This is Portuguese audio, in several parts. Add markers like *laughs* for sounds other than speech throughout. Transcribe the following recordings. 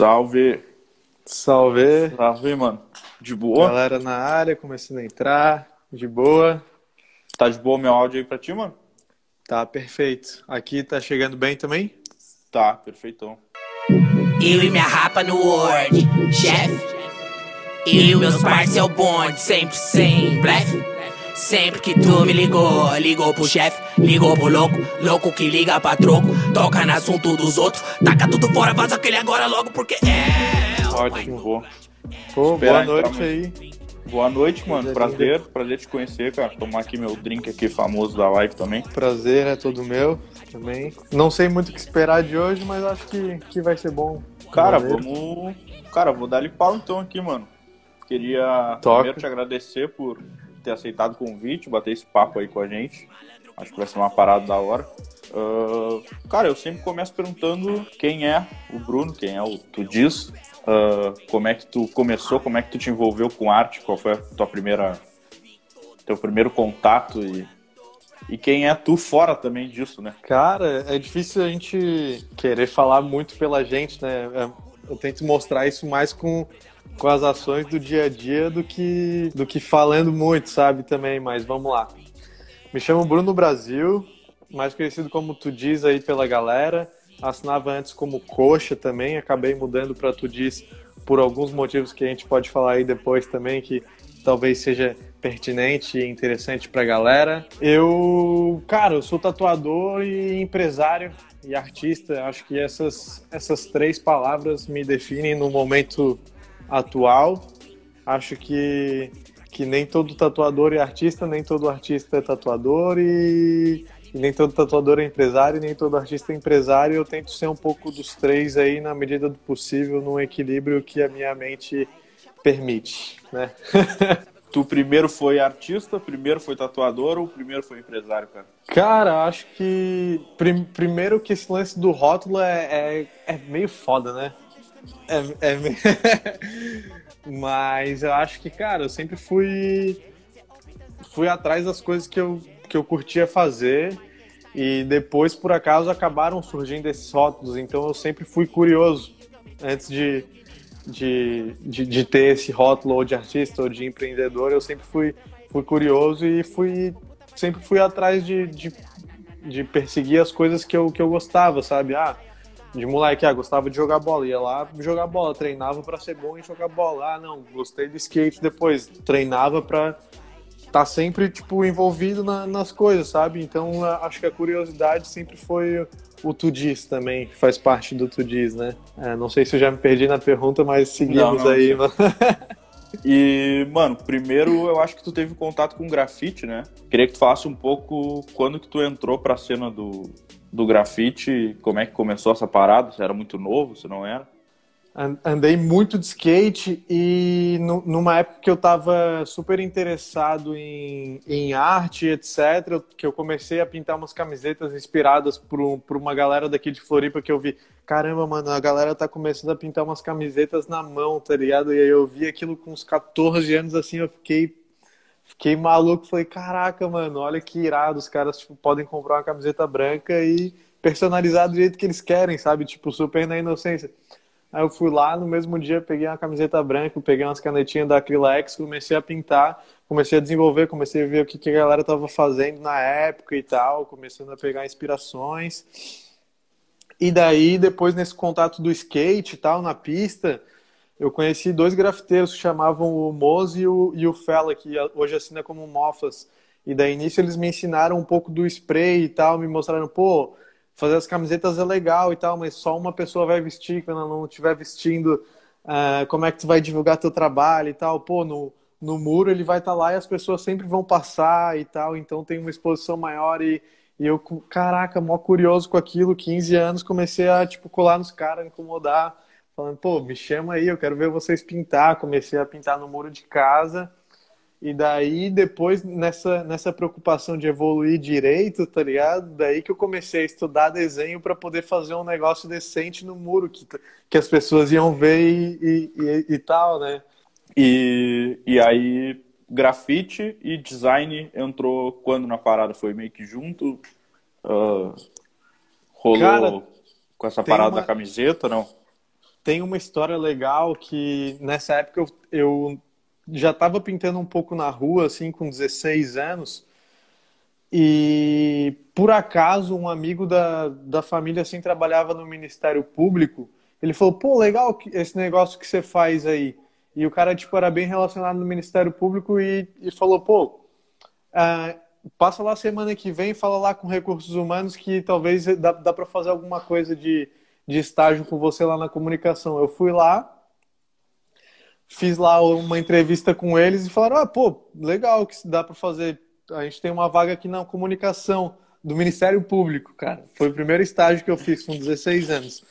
Salve. Salve. Salve, mano. De boa? Galera na área, começando a entrar. De boa. Tá de boa meu áudio aí pra ti, mano? Tá perfeito. Aqui tá chegando bem também? Tá, perfeitão. Eu e minha rapa no Word, chefe. Eu e meus parceiros é o bonde, sempre sem blefe. Sempre que tu me ligou, ligou pro chefe, ligou pro louco, louco que liga pra troco, toca no assunto dos outros, taca tudo fora, vaza aquele agora logo porque é. Ótimo, vou. Pô, Espera boa noite aí. Boa noite, mano. Prazer. Prazer, prazer te conhecer, cara. Tomar aqui meu drink aqui famoso da live também. Prazer é todo meu também. Não sei muito o que esperar de hoje, mas acho que, que vai ser bom. Cara, Valeu. vamos. Cara, vou dar-lhe pau então aqui, mano. Queria Toca. primeiro te agradecer por ter aceitado o convite, bater esse papo aí com a gente. Acho que vai ser uma parada da hora. Ah, cara, eu sempre começo perguntando quem é o Bruno, quem é o Tu Diz, Ah, como é que tu começou, como é que tu te envolveu com arte, qual foi a tua primeira, teu primeiro contato e, e quem é tu fora também disso, né? Cara, é difícil a gente querer falar muito pela gente, né? É, Eu tento mostrar isso mais com, com as ações do dia a dia do que, do que falando muito, sabe? Também, mas vamos lá. Me chamo Bruno Brasil, mais conhecido como Tu Diz aí pela galera. Assinava antes como Coxa também, acabei mudando para Tu Diz por alguns motivos que a gente pode falar aí depois também, que talvez seja pertinente e interessante pra galera. Eu, cara, eu sou tatuador e empresário e artista. Acho que essas, essas três palavras me definem no momento atual. Acho que, que nem todo tatuador é artista, nem todo artista é tatuador e, e nem todo tatuador é empresário, e nem todo artista é empresário. Eu tento ser um pouco dos três aí na medida do possível, num equilíbrio que a minha mente permite, né? *laughs* Tu primeiro foi artista, primeiro foi tatuador ou primeiro foi empresário, cara? Cara, acho que prim- primeiro que esse lance do rótulo é, é, é meio foda, né? É, é *laughs* Mas eu acho que, cara, eu sempre fui fui atrás das coisas que eu, que eu curtia fazer e depois, por acaso, acabaram surgindo esses rótulos. Então eu sempre fui curioso antes de, de, de, de ter esse rótulo ou de artista ou de empreendedor. Eu sempre fui, fui curioso e fui sempre fui atrás de, de, de perseguir as coisas que eu, que eu gostava, sabe? Ah, de moleque, ah, gostava de jogar bola, ia lá jogar bola, treinava para ser bom em jogar bola. Ah, não, gostei do skate depois, treinava para estar sempre tipo envolvido na- nas coisas, sabe? Então a- acho que a curiosidade sempre foi o tu diz também, que faz parte do tu diz, né? É, não sei se eu já me perdi na pergunta, mas seguimos Não, não, aí. mano. *laughs* E, mano, primeiro eu acho que tu teve contato com grafite, né? Queria que tu falasse um pouco quando que tu entrou pra cena do, do grafite, como é que começou essa parada, se era muito novo, se não era. An- Andei muito de skate e nu- numa época que eu tava super interessado em, em arte, etc., que eu comecei a pintar umas camisetas inspiradas por, por uma galera daqui de Floripa que eu vi, caramba, mano, a galera tá começando a pintar umas camisetas na mão, tá ligado? E aí eu vi aquilo com uns 14 anos assim, eu fiquei Fiquei maluco, falei, caraca, mano, olha que irado, os caras tipo, podem comprar uma camiseta branca e personalizar do jeito que eles querem, sabe? Tipo, super na inocência. Aí eu fui lá, no mesmo dia, peguei uma camiseta branca, peguei umas canetinhas da Acrylex, comecei a pintar, comecei a desenvolver, comecei a ver o que, que a galera tava fazendo na época e tal, começando a pegar inspirações. E daí, depois nesse contato do skate e tal, na pista, eu conheci dois grafiteiros que chamavam o Mose e o, e o Fela, que hoje assina como Mofas. E daí, início, eles me ensinaram um pouco do spray e tal, me mostraram, pô, fazer as camisetas é legal e tal, mas só uma pessoa vai vestir, quando ela não estiver vestindo, ah, como é que tu vai divulgar teu trabalho e tal? Pô, no, no muro ele vai estar lá e as pessoas sempre vão passar e tal, então tem uma exposição maior e, e eu, caraca, mó curioso com aquilo, 15 anos, comecei a, tipo, colar nos caras, incomodar, falando, pô, me chama aí, eu quero ver vocês pintar. Comecei a pintar no muro de casa. E daí, depois, nessa, nessa preocupação de evoluir direito, tá ligado? Daí que eu comecei a estudar desenho para poder fazer um negócio decente no muro, que, que as pessoas iam ver e, e, e, e tal, né? E, e aí, grafite e design entrou quando na parada? Foi meio que junto? Ah, rolou Cara, com essa parada uma- da camiseta, não? Tem uma história legal que nessa época eu, eu já estava pintando um pouco na rua, assim, com 16 anos. E por acaso um amigo da, da família assim trabalhava no Ministério Público. Ele falou: "Pô, legal esse negócio que você faz aí". E o cara tipo era bem relacionado no Ministério Público e, e falou: "Pô, uh, passa lá semana que vem, fala lá com recursos humanos que talvez dá, dá para fazer alguma coisa de, de estágio com você lá na comunicação". Eu fui lá, fiz lá uma entrevista com eles e falaram: "Ah, pô, legal que dá para fazer a gente tem uma vaga aqui na comunicação do Ministério Público, cara. Foi o primeiro estágio que eu fiz com 16 anos.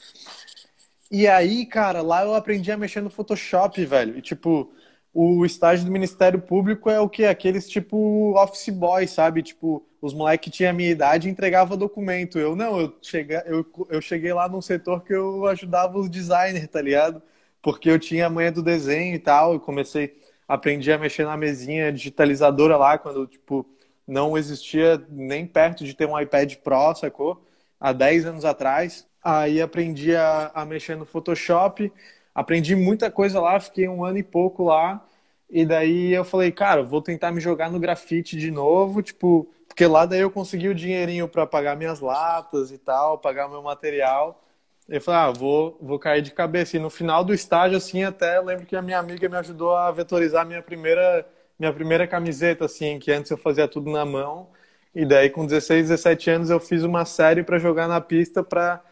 E aí, cara, lá eu aprendi a mexer no Photoshop, velho. E, tipo, o estágio do Ministério Público é o que? Aqueles, tipo, office boy, sabe? Tipo, os moleques que tinham a minha idade e entregava documento. Eu não, eu cheguei, eu, eu cheguei lá num setor que eu ajudava os designers, tá ligado? Porque eu tinha a manha do desenho e tal. Eu comecei aprendi a mexer na mesinha digitalizadora lá, quando, tipo, não existia nem perto de ter um iPad Pro, sacou? Há 10 anos atrás. Aí aprendi a, a mexer no Photoshop, aprendi muita coisa lá, fiquei um ano e pouco lá. E daí eu falei, cara, vou tentar me jogar no grafite de novo, tipo, porque lá daí eu consegui o dinheirinho para pagar minhas latas e tal, pagar meu material. Eu falei, ah, vou, vou cair de cabeça. E no final do estágio, assim, até lembro que a minha amiga me ajudou a vetorizar minha primeira, minha primeira camiseta, assim, que antes eu fazia tudo na mão. E daí, com 16, 17 anos, eu fiz uma série para jogar na pista para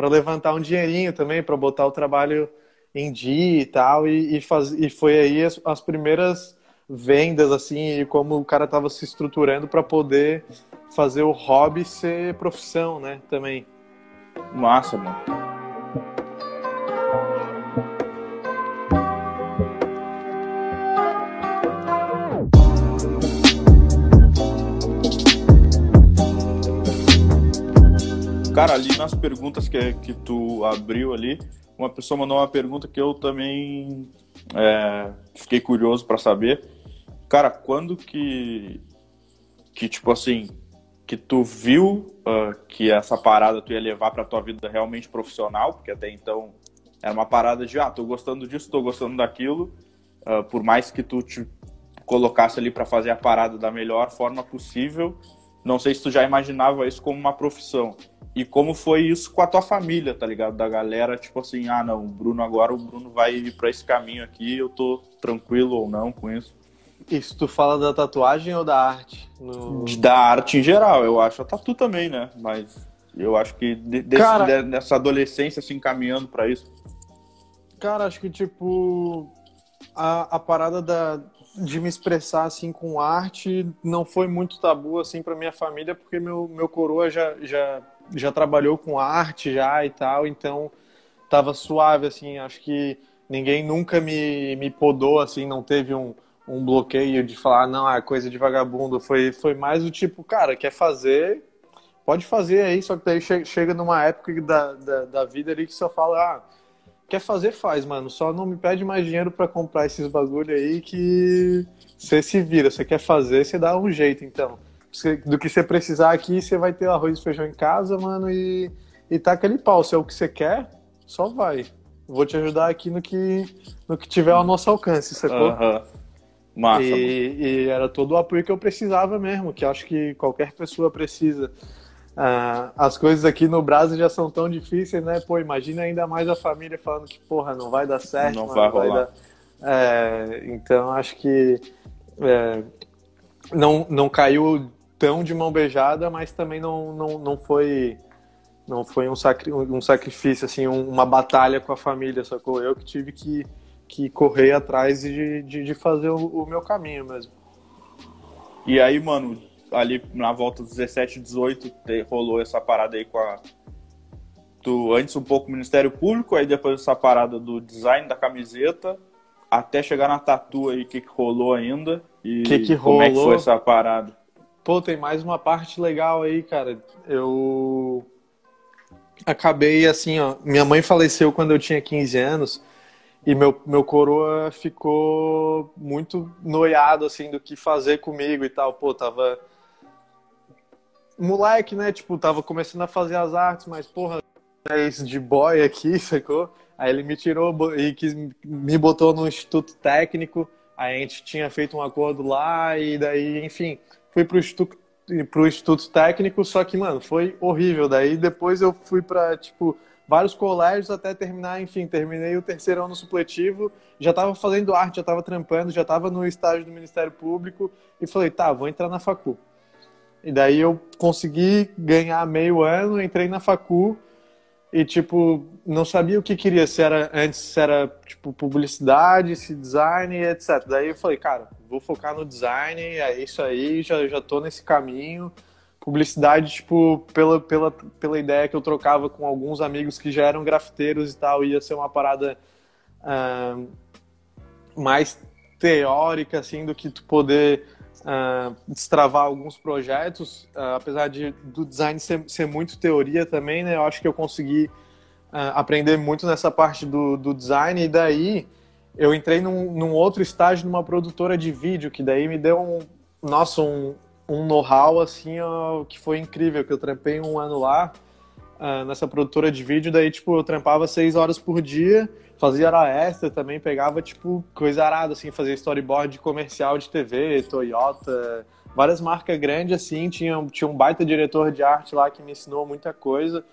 levantar um dinheirinho também, para botar o trabalho em dia e tal. E, e, faz, e foi aí as, as primeiras vendas, assim, e como o cara estava se estruturando para poder fazer o hobby ser profissão, né, também. Massa, mano. Cara, ali nas perguntas que, que tu abriu ali, uma pessoa mandou uma pergunta que eu também é, fiquei curioso para saber. Cara, quando que, que tipo assim, que tu viu uh, que essa parada tu ia levar para tua vida realmente profissional, porque até então era uma parada de, ah, tô gostando disso, tô gostando daquilo, uh, por mais que tu te colocasse ali para fazer a parada da melhor forma possível, não sei se tu já imaginava isso como uma profissão. E como foi isso com a tua família, tá ligado? Da galera, tipo assim, ah, não, o Bruno agora, o Bruno vai ir pra esse caminho aqui, eu tô tranquilo ou não com isso. Isso tu fala da tatuagem ou da arte? No... Da arte em geral, eu acho. A tatu também, né? Mas eu acho que de, desse, cara, dessa adolescência se assim, encaminhando para isso. Cara, acho que tipo a, a parada da, de me expressar assim com arte não foi muito tabu assim para minha família porque meu, meu coroa já, já já trabalhou com arte já e tal então tava suave assim acho que ninguém nunca me, me podou assim não teve um, um bloqueio de falar não é coisa de vagabundo foi foi mais o tipo cara quer fazer pode fazer aí só que daí chega numa época da, da, da vida ali que só fala ah, quer fazer, faz, mano. Só não me pede mais dinheiro para comprar esses bagulho aí que você se vira. Você quer fazer, você dá um jeito, então. Do que você precisar aqui, você vai ter arroz e feijão em casa, mano, e, e tá aquele pau. Se é o que você quer, só vai. Vou te ajudar aqui no que, no que tiver ao nosso alcance, sacou? Uhum. Massa, e, e, era todo o apoio que eu precisava mesmo, que acho que qualquer pessoa precisa. Ah, as coisas aqui no Brasil já são tão difíceis, né? Pô, imagina ainda mais a família falando que, porra, não vai dar certo. Não mano, vai rolar. Vai dar... é, então, acho que é, não, não caiu tão de mão beijada, mas também não, não, não foi não foi um, sacri um sacrifício, assim, uma batalha com a família, sacou? Eu que tive que, que correr atrás de, de, de fazer o, o meu caminho mesmo. E aí, mano, ali na volta dos 17, 18, te, rolou essa parada aí com a. Tu, antes um pouco Ministério Público, aí depois essa parada do design da camiseta, até chegar na tatu aí, o que, que rolou ainda? E que que como rolou? é que foi essa parada? Pô, tem mais uma parte legal aí, cara. Eu acabei assim, ó. Minha mãe faleceu quando eu tinha 15 anos. E meu, meu coroa ficou muito noiado, assim, do que fazer comigo e tal. Pô, tava moleque, né? Tipo, tava começando a fazer as artes, mas, porra, é esse de boy aqui, *laughs* sacou? Aí ele me tirou e quis, me botou no instituto técnico. Aí a gente tinha feito um acordo lá e daí, enfim, fui pro instituto, pro instituto técnico, só que, mano, foi horrível. Daí depois eu fui para tipo, vários colégios até terminar, enfim, terminei o terceiro ano supletivo, já estava fazendo arte, já estava trampando, já estava no estágio do Ministério Público e falei, tá, vou entrar na facu. E daí eu consegui ganhar meio ano, entrei na facu e, tipo, não sabia o que queria, se era antes, se era, tipo, publicidade, se design, etc. Daí eu falei, cara, vou focar no design, é isso aí, já, já tô nesse caminho. Publicidade, tipo, pela, pela, pela ideia que eu trocava com alguns amigos que já eram grafiteiros e tal, ia ser uma parada uh, mais teórica, assim, do que tu poder uh, destravar alguns projetos, uh, apesar de do design ser, ser, muito teoria também, né? Eu acho que eu consegui uh, aprender muito nessa parte do, do, design e daí eu entrei num, num, outro estágio numa produtora de vídeo que daí me deu um, nossa, um, um know-how assim ó, que foi incrível, que eu trampei um ano lá nessa produtora de vídeo, daí tipo eu trampava seis horas por dia fazia hora extra também, pegava, tipo, coisa arada, assim, fazia storyboard comercial de TV, Toyota, várias marcas grandes, assim, tinha, tinha um baita diretor de arte lá que me ensinou muita coisa,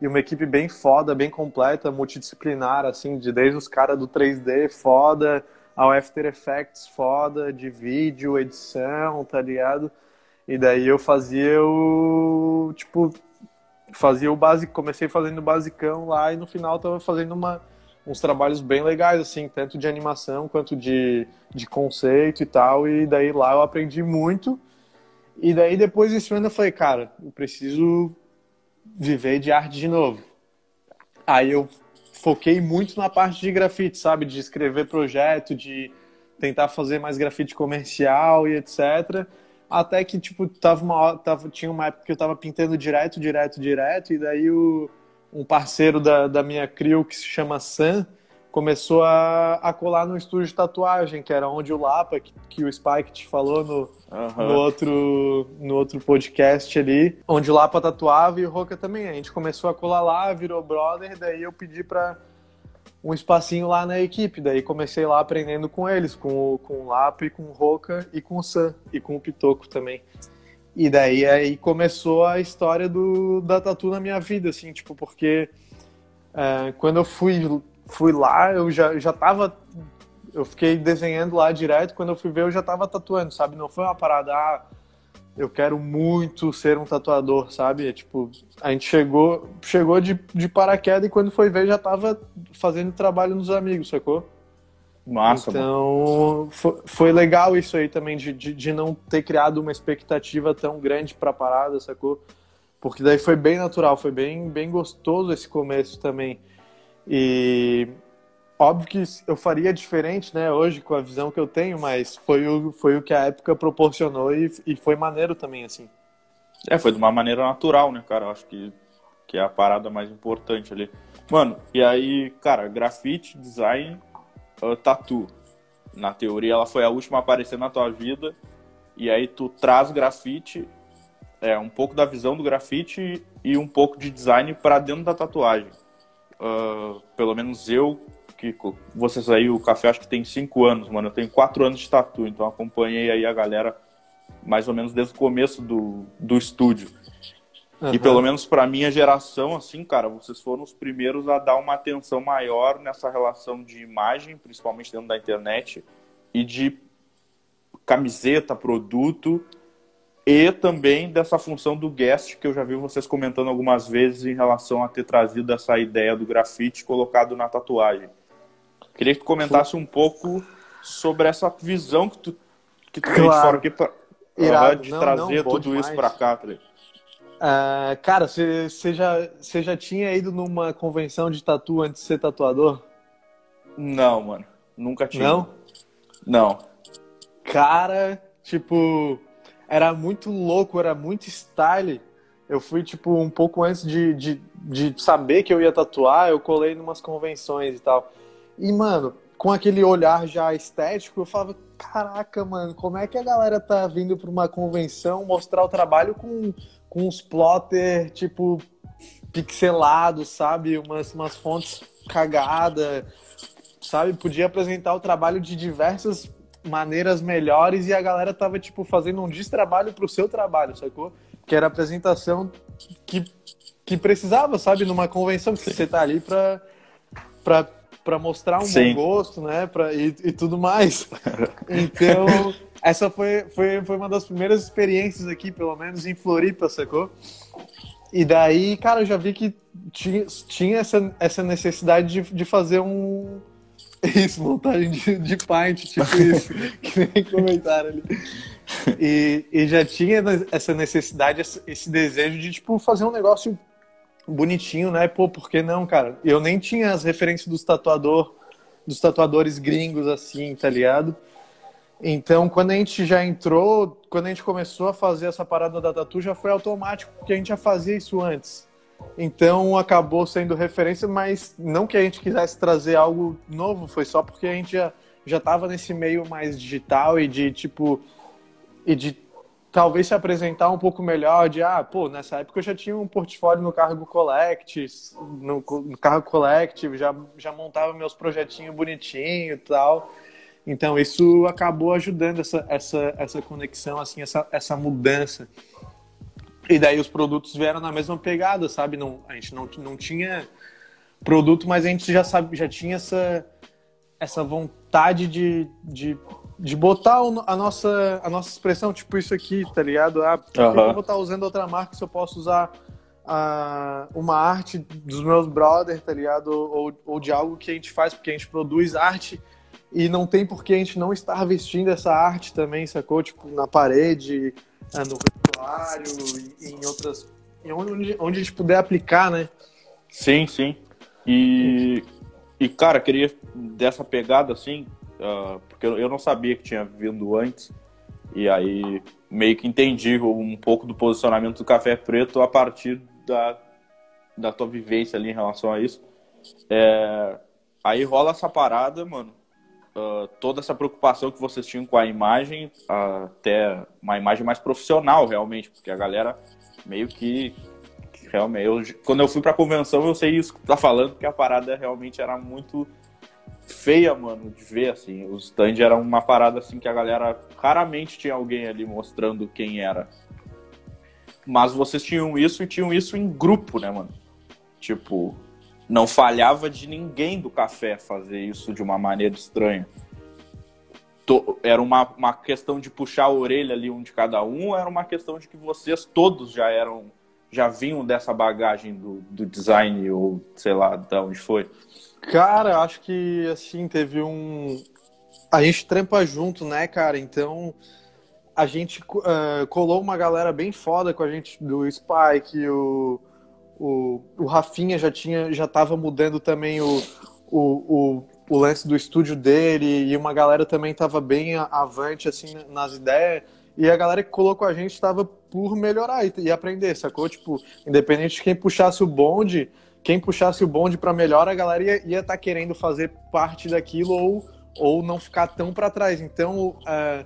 e uma equipe bem foda, bem completa, multidisciplinar, assim, de desde os caras do 3D foda, ao After Effects foda, de vídeo, edição, tá ligado? E daí eu fazia o, tipo, fazia o básico, comecei fazendo o basicão lá, e no final tava fazendo uma uns trabalhos bem legais, assim, tanto de animação quanto de, de conceito e tal. E daí lá eu aprendi muito. E daí depois desse ano eu falei, cara, eu preciso viver de arte de novo. Aí eu foquei muito na parte de grafite, sabe? De escrever projeto, de tentar fazer mais grafite comercial e etc. Até que, tipo, tava uma, tava, tinha uma época que eu tava pintando direto, direto, direto, e daí o, um parceiro da, da minha crew que se chama Sam começou a, a colar no estúdio de tatuagem, que era onde o Lapa, que, que o Spike te falou no, uhum. no, outro, no outro podcast ali, onde o Lapa tatuava e o Roca também. A gente começou a colar lá, virou brother, daí eu pedi para um espacinho lá na equipe. Daí comecei lá aprendendo com eles, com o, com o Lapa e com o Roca e com o Sam e com o Pitoco também. E daí aí começou a história do, da tatu na minha vida, assim, tipo, porque é, quando eu fui, fui lá, eu já, já tava. Eu fiquei desenhando lá direto, quando eu fui ver, eu já tava tatuando, sabe? Não foi uma parada, ah, eu quero muito ser um tatuador, sabe? É, tipo, a gente chegou, chegou de, de paraquedas e quando foi ver já tava fazendo trabalho nos amigos, sacou? Massa, então, foi, foi, legal isso aí também, de, de, de, não ter criado uma expectativa tão grande pra parada, sacou? Porque daí foi bem natural, foi bem, bem gostoso esse começo também. E óbvio que eu faria diferente, né, hoje com a visão que eu tenho, mas foi o, foi o que a época proporcionou e, e foi maneiro também, assim. É, foi de uma maneira natural, né, cara? Eu acho que, que é a parada mais importante ali. Mano, e aí, cara, grafite, design, uh, tatu. Na teoria, ela foi a última a aparecer na tua vida. E aí tu traz grafite, é, um pouco da visão do grafite e um pouco de design para dentro da tatuagem. Uh, pelo menos eu, que vocês aí, o café acho que tem cinco anos, mano. Eu tenho quatro anos de tatu, então acompanhei aí a galera mais ou menos desde o começo do, do estúdio. Uhum. E pelo menos para minha geração, assim, cara, vocês foram os primeiros a dar uma atenção maior nessa relação de imagem, principalmente dentro da internet, e de camiseta, produto, e também dessa função do guest, que eu já vi vocês comentando algumas vezes em relação a ter trazido essa ideia do grafite colocado na tatuagem. Queria que tu comentasse um pouco sobre essa visão que tu, que tu claro. de fora aqui pra, Irado. de não, trazer não, tudo demais. isso para cá, tá Uh, cara, você já, já tinha ido numa convenção de tatu antes de ser tatuador? Não, mano. Nunca tinha. Não? Não. Cara, tipo, era muito louco, era muito style. Eu fui, tipo, um pouco antes de, de, de saber que eu ia tatuar, eu colei numas convenções e tal. E, mano, com aquele olhar já estético, eu falava, caraca, mano, como é que a galera tá vindo pra uma convenção mostrar o trabalho com com uns plotter, tipo, pixelados, sabe? Umas, umas fontes cagada, sabe? Podia apresentar o trabalho de diversas maneiras melhores e a galera tava, tipo, fazendo um destrabalho pro seu trabalho, sacou? Que era a apresentação que, que precisava, sabe? Numa convenção que você tá ali pra, pra, pra mostrar um Sim. bom gosto, né? Pra, e, e tudo mais. *laughs* Então, essa foi, foi, foi uma das primeiras experiências aqui, pelo menos em Floripa, sacou? E daí, cara, eu já vi que tinha, tinha essa, essa necessidade de, de fazer um. *laughs* Isso, montagem de, de pint, tipo isso, *laughs* que nem comentaram ali. E, e já tinha essa necessidade, esse, desejo de, tipo, fazer um negócio bonitinho, né? Pô, por que não, cara? Eu nem tinha as referências dos tatuador, dos tatuadores gringos, assim, tá ligado? Então, quando a gente já entrou, quando a gente começou a fazer essa parada da tatu, já foi automático, porque a gente já fazia isso antes. Então, acabou sendo referência, mas não que a gente quisesse trazer algo novo, foi só porque a gente já, já tava nesse meio mais digital e de, tipo, e de talvez se apresentar um pouco melhor, de, ah, pô, nessa época eu já tinha um portfólio no Cargo Collect, no, no Cargo Collective, já, já montava meus projetinhos bonitinho e tal. Então isso acabou ajudando essa, essa, essa conexão, assim, essa, essa mudança. E daí os produtos vieram na mesma pegada, sabe? Não, a gente não, não tinha produto, mas a gente já sabe, já tinha essa, essa vontade de, de, de botar a nossa, a nossa expressão, tipo isso aqui, tá ligado? Ah, por que eu vou estar usando outra marca se eu posso usar ah, uma arte dos meus brothers, tá ligado? Ou, ou de algo que a gente faz, porque a gente produz arte e não tem por que a gente não estar vestindo essa arte também, sacou? Tipo, na parede, ah, no vestuário, em outras. Em onde, onde a gente puder aplicar, né? Sim, sim. E, e cara, queria dessa pegada assim, ah, porque eu eu não sabia que tinha vindo antes, e aí meio que entendi um pouco do posicionamento do Café Preto a partir da, da tua vivência ali em relação a isso. É, aí rola essa parada, mano. Ah, toda essa preocupação que vocês tinham com a imagem, ah, até uma imagem mais profissional, realmente, porque a galera meio que que realmente, eu, quando eu fui pra convenção, eu sei isso que tá falando, que a parada realmente era muito feia, mano, de ver, assim. Os stand era uma parada, assim, que a galera raramente tinha alguém ali mostrando quem era. Mas vocês tinham isso e tinham isso em grupo, né, mano? Tipo, não falhava de ninguém do café fazer isso de uma maneira estranha. Era uma, uma questão de puxar a orelha ali um de cada um, era uma questão de que vocês todos já eram, já vinham dessa bagagem do, do design, ou sei lá, de onde foi. Cara, acho que assim, teve um. A gente trampa junto, né, cara? Então a gente eh, colou uma galera bem foda com a gente do Spike, o, o, o Rafinha já tinha, já tava mudando também o, o, o, o lance do estúdio dele, e uma galera também tava bem avante assim nas ideias. E a galera que colou com a gente estava por melhorar e, e aprender, sacou? Tipo, independente de quem puxasse o bonde, quem puxasse o bonde para melhor, a galera ia estar querendo fazer parte daquilo ou, ou não ficar tão para trás. Então, é,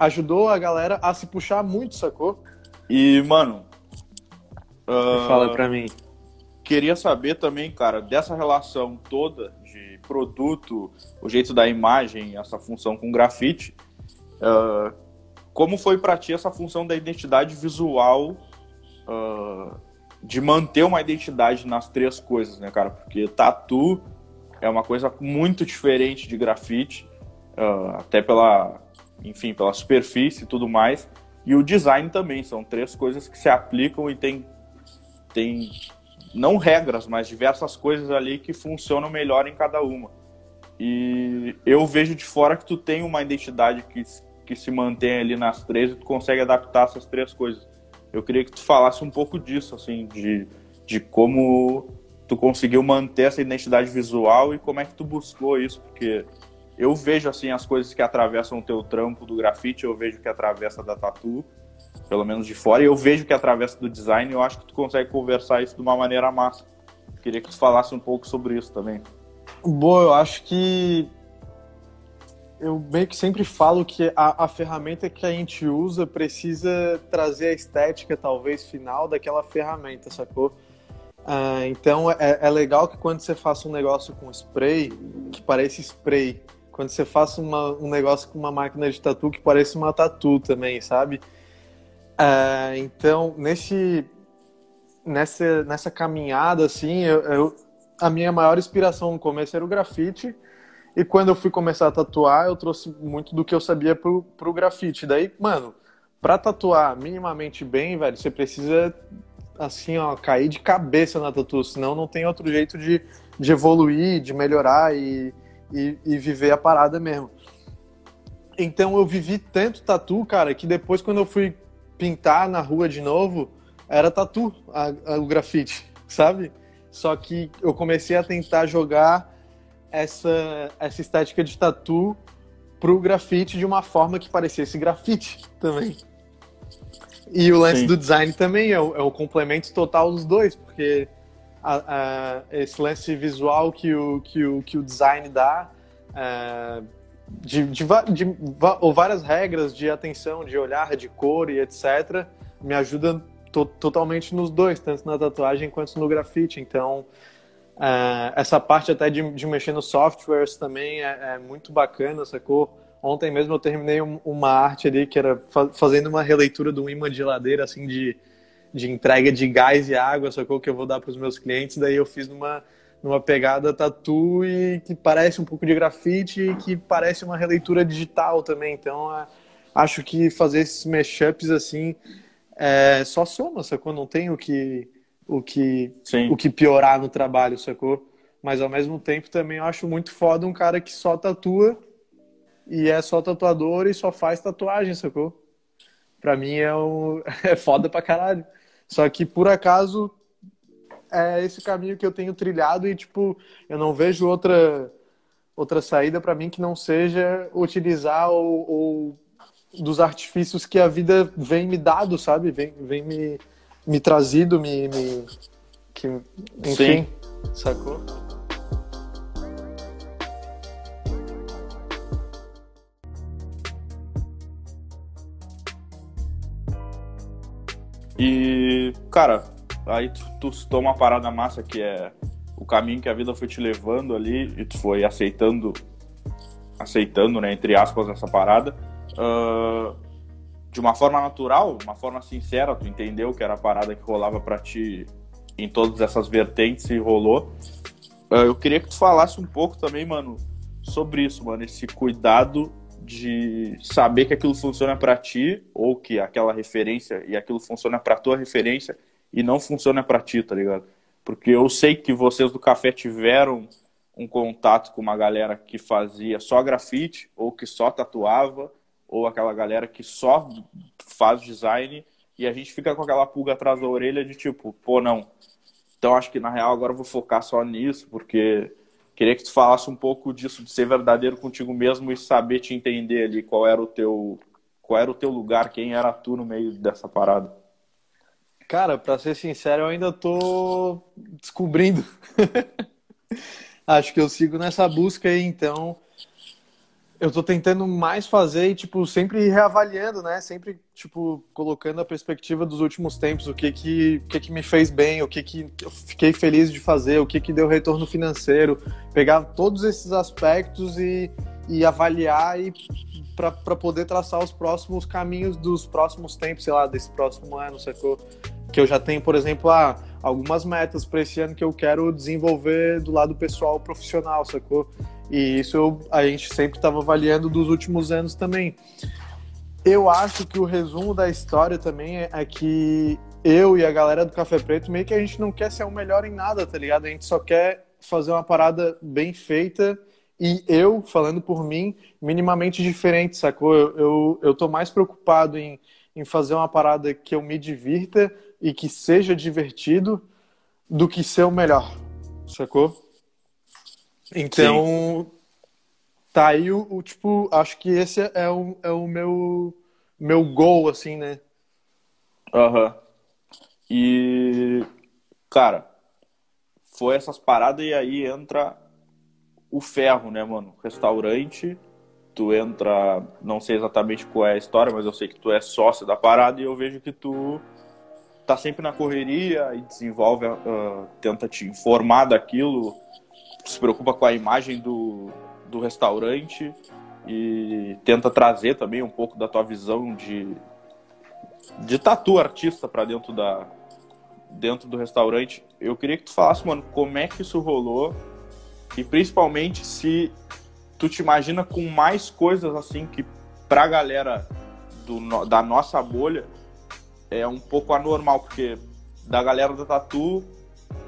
ajudou a galera a se puxar muito, sacou? E, mano. Ah, Fala pra mim. Queria saber também, cara, dessa relação toda de produto, o jeito da imagem, essa função com grafite, ah, como foi pra ti essa função da identidade visual, ah, de manter uma identidade nas três coisas, né, cara? Porque tatu é uma coisa muito diferente de grafite, ah, até pela, enfim, pela superfície e tudo mais, e o design também, são três coisas que se aplicam e tem, tem não regras, mas diversas coisas ali que funcionam melhor em cada uma. E eu vejo de fora que tu tem uma identidade que, que se mantém ali nas três e tu consegue adaptar essas três coisas. Eu queria que tu falasse um pouco disso, assim, de, de como tu conseguiu manter essa identidade visual e como é que tu buscou isso, porque eu vejo, assim, as coisas que atravessam o teu trampo do grafite, eu vejo que atravessa da tatu, pelo menos de fora, e eu vejo que atravessa do design, eu acho que tu consegue conversar isso de uma maneira massa. Queria que tu falasse um pouco sobre isso também. Boa, eu acho que eu meio que sempre falo que a, a ferramenta que a gente usa precisa trazer a estética, talvez, final daquela ferramenta, sacou? Ah, então é, é, legal que quando você faça um negócio com spray, que parece spray, quando você faça um negócio com uma máquina de tatu que parece uma tatu também, sabe? Ah, então, nesse, nessa, nessa caminhada, assim, eu, eu, a minha maior inspiração no começo era o grafite, e quando eu fui começar a tatuar, eu trouxe muito do que eu sabia pro, pro grafite. Daí, mano, pra tatuar minimamente bem, velho, você precisa assim, ó, cair de cabeça na tatu, senão não tem outro jeito de, de evoluir, de melhorar e, e, e viver a parada mesmo. Então eu vivi tanto tatu, cara, que depois quando eu fui pintar na rua de novo, era tatu a, a, o grafite, sabe? Só que eu comecei a tentar jogar essa, essa estética de tatu pro grafite de uma forma que parecesse grafite também. E o lance Sim. do design também é o, é o, complemento total dos dois, porque a, a, esse lance visual que o, que o, que o design dá, é, de, de, de, várias regras de atenção, de olhar, de cor e etc., me ajuda to, totalmente nos dois, tanto na tatuagem quanto no grafite. Então, é, essa parte até de, de mexer nos softwares também é, é muito bacana, sacou? Ontem mesmo eu terminei uma arte ali que era fazendo uma releitura de um imã de geladeira, assim, de, de entrega de gás e água, sacou? Que eu vou dar para os meus clientes. Daí eu fiz numa, numa pegada tatu e que parece um pouco de grafite e que parece uma releitura digital também. Então, é, acho que fazer esses mashups assim é, só soma, sacou? Não tem o que, o que, o que piorar no trabalho, sacou? Mas ao mesmo tempo também eu acho muito foda um cara que só tatua e é só tatuador e só faz tatuagem, sacou? Pra mim é, um... *laughs* é foda pra caralho. Só que por acaso é esse caminho que eu tenho trilhado e, tipo, eu não vejo outra, outra saída para mim que não seja utilizar ou, ou, dos artifícios que a vida vem me dado, sabe? Vem, vem me, me trazido, me. me que, enfim, Sim. sacou? E, cara, aí tu, tu citou uma parada massa que é o caminho que a vida foi te levando ali e tu foi aceitando, aceitando, né, entre aspas, essa parada. Uh, de uma forma natural, uma forma sincera, tu entendeu que era a parada que rolava para ti em todas essas vertentes e rolou. Uh, eu queria que tu falasse um pouco também, mano, sobre isso, mano, esse cuidado de saber que aquilo funciona para ti ou que aquela referência e aquilo funciona para tua referência e não funciona para ti, tá ligado? Porque eu sei que vocês do café tiveram um contato com uma galera que fazia só grafite ou que só tatuava ou aquela galera que só faz design e a gente fica com aquela pulga atrás da orelha de tipo, pô, não. Então acho que na real agora eu vou focar só nisso, porque Queria que tu falasse um pouco disso, de ser verdadeiro contigo mesmo e saber te entender ali qual era o teu, qual era o teu lugar, quem era tu no meio dessa parada. Cara, para ser sincero, eu ainda tô descobrindo. *laughs* Acho que eu sigo nessa busca aí, então eu tô tentando mais fazer e, tipo, sempre reavaliando, né? Sempre, tipo, colocando a perspectiva dos últimos tempos, o que que, o que, que me fez bem, o que que eu fiquei feliz de fazer, o que que deu retorno financeiro, pegar todos esses aspectos e, e avaliar e para poder traçar os próximos caminhos dos próximos tempos, sei lá, desse próximo ano, sacou? Que eu já tenho, por exemplo, ah, algumas metas para esse ano que eu quero desenvolver do lado pessoal profissional, sacou? E isso eu, a gente sempre estava avaliando dos últimos anos também. Eu acho que o resumo da história também é, é que eu e a galera do Café Preto meio que a gente não quer ser o melhor em nada, tá ligado? A gente só quer fazer uma parada bem feita e eu, falando por mim, minimamente diferente, sacou? Eu, eu, eu tô mais preocupado em, em fazer uma parada que eu me divirta e que seja divertido do que ser o melhor, sacou? Então, Sim. tá aí o, o, tipo, acho que esse é o, é o meu, meu gol, assim, né? Aham. Uhum. E, cara, foi essas paradas e aí entra o ferro, né, mano? Restaurante, tu entra, não sei exatamente qual é a história, mas eu sei que tu é sócio da parada e eu vejo que tu tá sempre na correria e desenvolve, uh, tenta te informar daquilo, se preocupa com a imagem do, do restaurante e tenta trazer também um pouco da tua visão de, de tatu artista para dentro da dentro do restaurante. Eu queria que tu falasse, mano, como é que isso rolou e principalmente se tu te imagina com mais coisas assim que pra galera do, da nossa bolha é um pouco anormal, porque da galera da Tatu,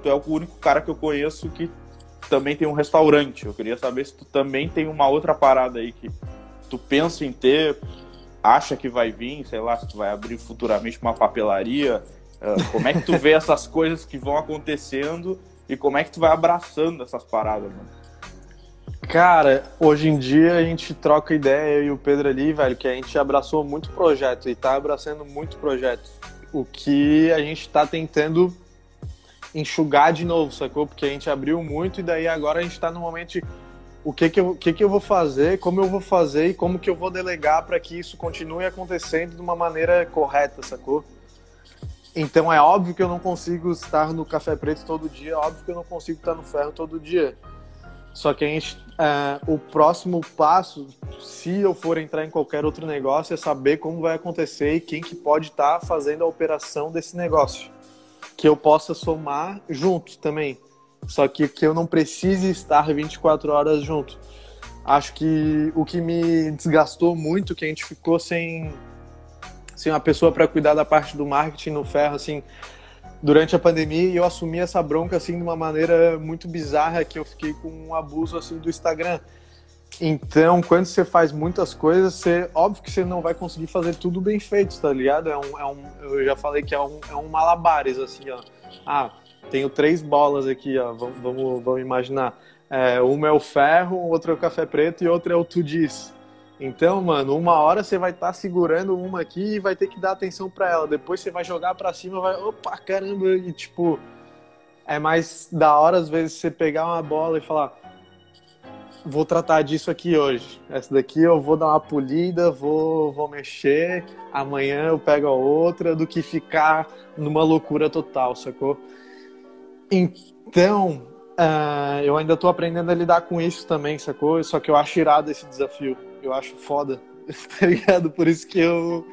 tu é o único cara que eu conheço que também tem um restaurante. Eu queria saber se tu também tem uma outra parada aí que tu pensa em ter, acha que vai vir, sei lá, se tu vai abrir futuramente uma papelaria. Uh, como é que tu vê essas coisas que vão acontecendo e como é que tu vai abraçando essas paradas, mano? Cara, hoje em dia a gente troca ideia, eu e o Pedro ali, velho, que a gente abraçou muito projeto e tá abraçando muito projeto. O que a gente tá tentando enxugar de novo, sacou? Porque a gente abriu muito e daí agora a gente tá no momento de o que que eu, que que eu vou fazer, como eu vou fazer e como que eu vou delegar para que isso continue acontecendo de uma maneira correta, sacou? Então é óbvio que eu não consigo estar no Café Preto todo dia, é óbvio que eu não consigo estar no Ferro todo dia. Só que a gente, é, o próximo passo, se eu for entrar em qualquer outro negócio, é saber como vai acontecer e quem que pode estar tá fazendo a operação desse negócio. Que eu possa somar junto também. Só que que eu não precise estar 24 horas junto. Acho que o que me desgastou muito, que a gente ficou sem, sem uma pessoa para cuidar da parte do marketing no ferro, assim, durante a pandemia e eu assumi essa bronca assim de uma maneira muito bizarra que eu fiquei com um abuso assim do Instagram. Então, quando você faz muitas coisas, você, óbvio que você não vai conseguir fazer tudo bem feito, tá ligado? É um, é um, eu já falei que é um, é um malabares, assim, ó. Ah, tenho três bolas aqui, ó. Vamos, vamos, vamos imaginar. É, uma é o ferro, outra é o café preto e outra é o tudis. Então, mano, uma hora você vai estar tá segurando uma aqui e vai ter que dar atenção para ela. Depois você vai jogar para cima, vai, opa, caramba, e tipo, é mais da hora às vezes você pegar uma bola e falar, vou tratar disso aqui hoje. Essa daqui eu vou dar uma polida, vou, vou mexer, amanhã eu pego a outra, do que ficar numa loucura total, sacou? Então, uh, eu ainda tô aprendendo a lidar com isso também, sacou? Só que eu acho irado esse desafio eu acho foda, *laughs* tá ligado? Por isso que eu,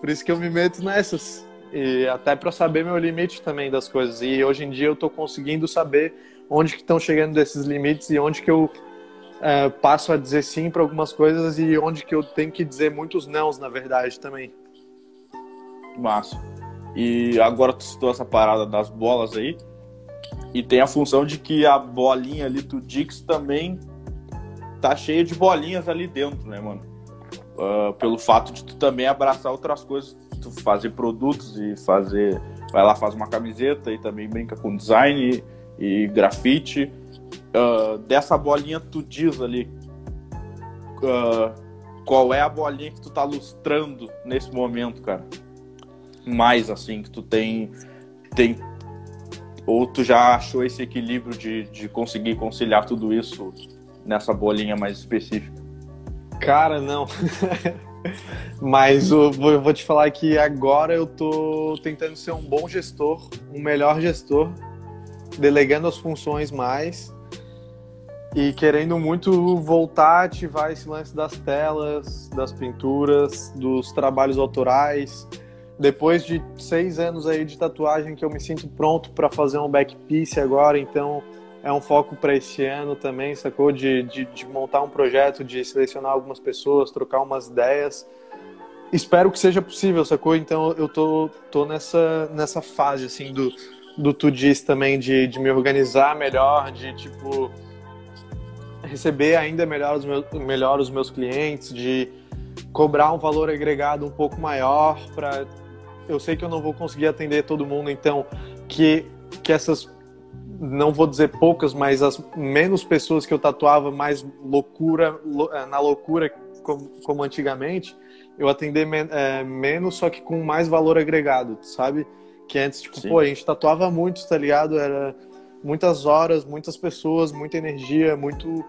por isso que eu me meto nessas. E até para saber meu limite também das coisas. E hoje em dia eu tô conseguindo saber onde que estão chegando desses limites e onde que eu é, passo a dizer sim para algumas coisas e onde que eu tenho que dizer muitos nãos, na verdade, também. Massa. E agora tu citou essa parada das bolas aí. E tem a função de que a bolinha ali do Dix também tá cheia de bolinhas ali dentro, né, mano? Uh, pelo fato de tu também abraçar outras coisas, tu fazer produtos e fazer. Vai lá, faz uma camiseta e também brinca com design e, e grafite. Uh, dessa bolinha tu diz ali uh, qual é a bolinha que tu tá lustrando nesse momento, cara. Mais assim, que tu tem. tem ou tu já achou esse equilíbrio de, de conseguir conciliar tudo isso nessa bolinha mais específica? Cara, não. *laughs* Mas eu vou te falar que agora eu tô tentando ser um bom gestor, um melhor gestor, delegando as funções mais e querendo muito voltar a ativar esse lance das telas, das pinturas, dos trabalhos autorais. Depois de seis anos aí de tatuagem que eu me sinto pronto para fazer um backpiece agora, então é um foco para esse ano também, sacou? De, de, de, montar um projeto, de selecionar algumas pessoas, trocar umas ideias. Espero que seja possível, sacou? Então eu tô, tô nessa, nessa fase, assim, do, do tu diz também, de, de me organizar melhor, de, tipo, receber ainda melhor os, meus, melhor os meus clientes, de cobrar um valor agregado um pouco maior para eu sei que eu não vou conseguir atender todo mundo, então que que essas não vou dizer poucas, mas as menos pessoas que eu tatuava, mais loucura, eh, na loucura como, como antigamente, eu atender men é, menos, só que com mais valor agregado, sabe? Que antes, tipo, Sim. pô, a gente tatuava muito, tá ligado? Era muitas horas, muitas pessoas, muita energia, muito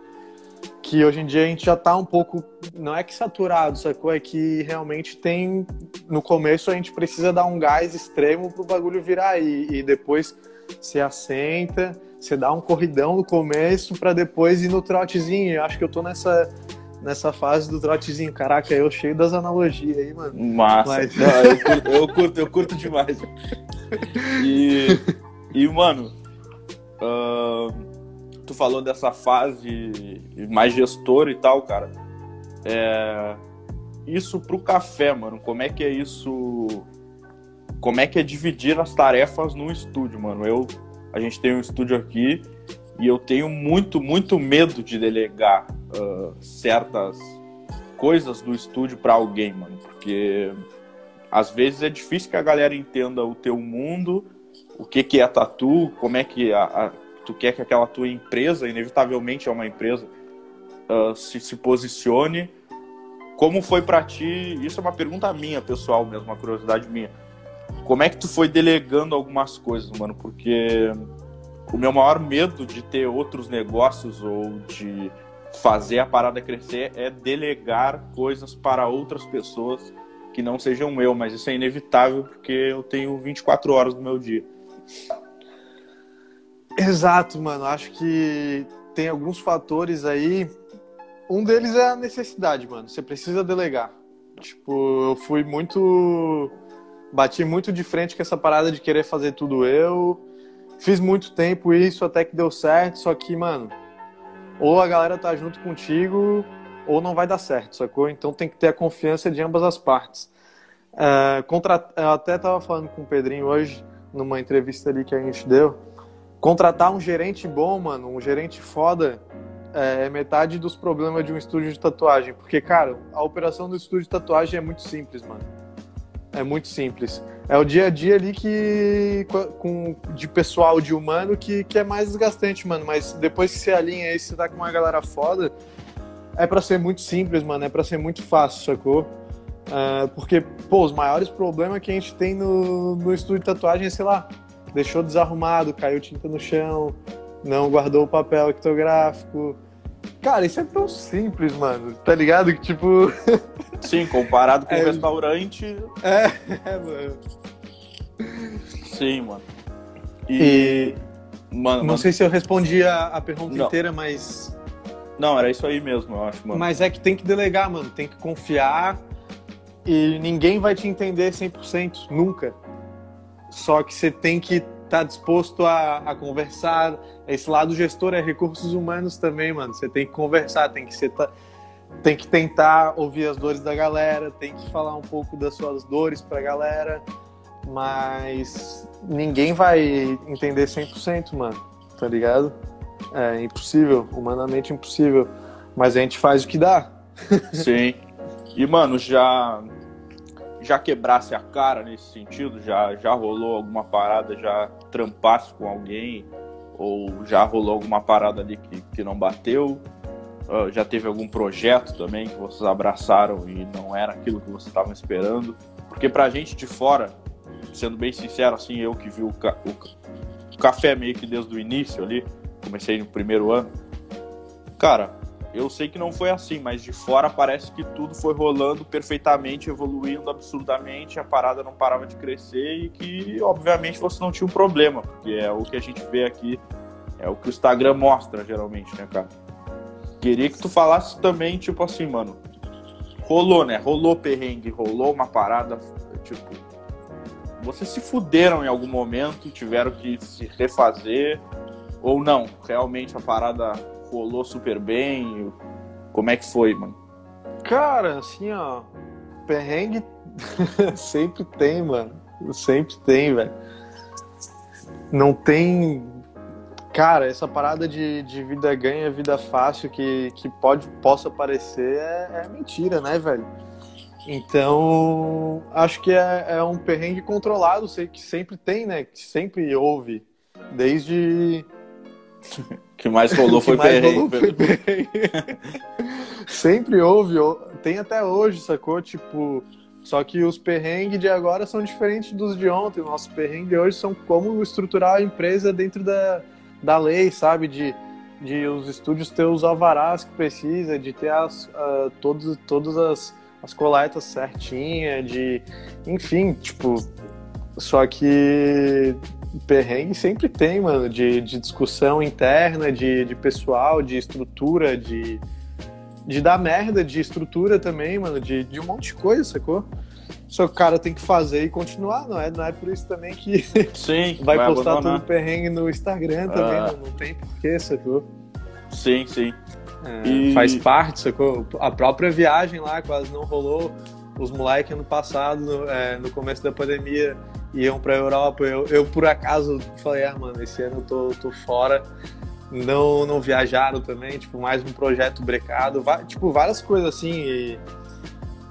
que hoje em dia a gente já tá um pouco, não é que saturado, sacou? É que realmente tem, no começo a gente precisa dar um gás extremo pro bagulho virar e, e depois se assenta, você dá um corridão no começo para depois ir no trotezinho. Eu acho que eu tô nessa nessa fase do trotezinho. Caraca, eu cheio das analogias aí, mano. Massa. Mas... Não, eu, curto, eu, curto, eu curto demais. *laughs* E, e mano, uh, tu falou dessa fase mais gestor e tal, cara. É, isso pro café, mano, como é que é isso? Como é que é dividir as tarefas no estúdio, mano? Eu, a gente tem um estúdio aqui e eu tenho muito, muito medo de delegar uh, certas coisas do estúdio para alguém, mano, porque às vezes é difícil que a galera entenda o teu mundo, o que que é tatu, como é que a, a tu quer que aquela tua empresa, inevitavelmente é uma empresa, uh, se, se posicione. Como foi para ti? Isso é uma pergunta minha, pessoal, mesmo, uma curiosidade minha. Como é que tu foi delegando algumas coisas, mano? Porque o meu maior medo de ter outros negócios ou de fazer a parada crescer é delegar coisas para outras pessoas que não sejam eu, mas isso é inevitável porque eu tenho 24 horas do meu dia. Exato, mano. Acho que tem alguns fatores aí. Um deles é a necessidade, mano. Você precisa delegar. Tipo, eu fui muito. Bati muito de frente com essa parada de querer fazer tudo eu. Fiz muito tempo isso até que deu certo. Só que, mano, ou a galera tá junto contigo ou não vai dar certo, sacou? Então tem que ter a confiança de ambas as partes. É, contra... Eu até tava falando com o Pedrinho hoje, numa entrevista ali que a gente deu Contratar um gerente bom, mano, um gerente foda, é, é metade dos problemas de um estúdio de tatuagem. Porque, cara, a operação do estúdio de tatuagem é muito simples, mano. É muito simples. É o dia a dia ali que. Com, de pessoal, de humano, que, que é mais desgastante, mano. Mas depois que você alinha aí, você tá com uma galera foda, é para ser muito simples, mano. É para ser muito fácil, sacou? Uh, porque, pô, os maiores problemas que a gente tem no, no estúdio de tatuagem é, sei lá, deixou desarrumado, caiu tinta no chão, não guardou o papel ectográfico. Cara, isso é tão simples, mano. Tá ligado? Que tipo. *laughs* Sim, comparado com o é... um restaurante. É, é, mano. Sim, mano. E. e... Mano, não mano... sei se eu respondi a, a pergunta não. inteira, mas. Não, era isso aí mesmo, eu acho, mano. Mas é que tem que delegar, mano. Tem que confiar. E ninguém vai te entender 100%, nunca. Só que você tem que estar tá disposto a, a, conversar. Esse lado gestor é recursos humanos também, mano. Você tem que conversar, tem que ser, tem que tentar ouvir as dores da galera, tem que falar um pouco das suas dores pra galera. Mas ninguém vai entender 100%, mano. Tá ligado? É impossível, humanamente impossível. Mas a gente faz o que dá. *laughs* Sim. E, mano, já já quebrasse a cara nesse sentido? Já, já rolou alguma parada, já trampasse com alguém? Ou já rolou alguma parada ali que, que não bateu? Uh, já teve algum projeto também que vocês abraçaram e não era aquilo que vocês estavam esperando? Porque pra gente de fora, sendo bem sincero, assim, eu que vi o, ca o, café meio que desde o início ali, comecei no primeiro ano, cara, eu sei que não foi assim, mas de fora parece que tudo foi rolando perfeitamente, evoluindo absurdamente, a parada não parava de crescer e que, obviamente, você não tinha um problema, porque é o que a gente vê aqui, é o que o Instagram mostra, geralmente, né, cara? Queria que tu falasse também, tipo assim, mano, rolou, né? Rolou perrengue, rolou uma parada, tipo, vocês se fuderam em algum momento, tiveram que se refazer, ou não? Realmente a parada rolou super bem? Como é que foi, mano? Cara, assim, ó, perrengue *laughs* sempre tem, mano. Sempre tem, velho. Não tem. Cara, essa parada de, de vida ganha, vida fácil que, que pode, possa parecer é, é mentira, né, velho? Então, acho que é, é um perrengue controlado, sei que sempre tem, né? Que sempre houve. Desde *laughs* que mais rolou *laughs* foi perrengue. *laughs* Sempre houve, tem até hoje, sacou? Tipo, só que os perrengues de agora são diferentes dos de ontem. Os nossos perrengues de hoje são como estruturar a empresa dentro da, da lei, sabe? De de os estúdios ter os alvarás que precisa, de ter as, uh, todos, todas as, as coletas certinhas, de. Enfim, tipo. Só que perrengue sempre tem, mano, de, de discussão interna, de, de pessoal, de estrutura, de, de dar merda, de estrutura também, mano, de, de um monte de coisa, sacou? Só que o cara tem que fazer e continuar, não é? Não é por isso também que *laughs* Sim, *laughs* vai, vai postar abandonar. todo perrengue no Instagram também, Ah. não, não tem porquê, sacou? Sim, sim. É, E- Faz parte, sacou? A própria viagem lá quase não rolou. Os moleques ano passado, é, no começo da pandemia, iam pra Europa. Eu, eu por acaso, falei, ah, mano, esse ano eu tô, tô fora. Não, não viajaram também, tipo, mais um projeto brecado. tipo, várias coisas assim. E,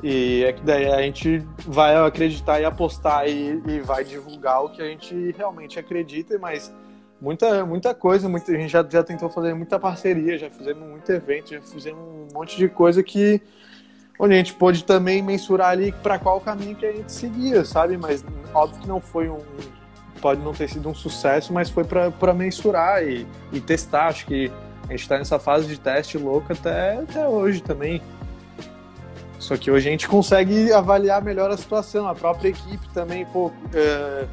e é que daí a gente vai acreditar e apostar e, e vai divulgar o que a gente realmente acredita, mas muita, muita coisa, muita, a gente já, já tentou fazer muita parceria, já fizemos muito evento, já fizemos um monte de coisa que onde a gente pôde também mensurar ali para qual caminho que a gente seguia, sabe? Mas óbvio que não foi um. Pode não ter sido um sucesso, mas foi para mensurar e, e testar. Acho que a gente está nessa fase de teste louca até, até hoje também. Só que hoje a gente consegue avaliar melhor a situação. A própria equipe também, pô, é,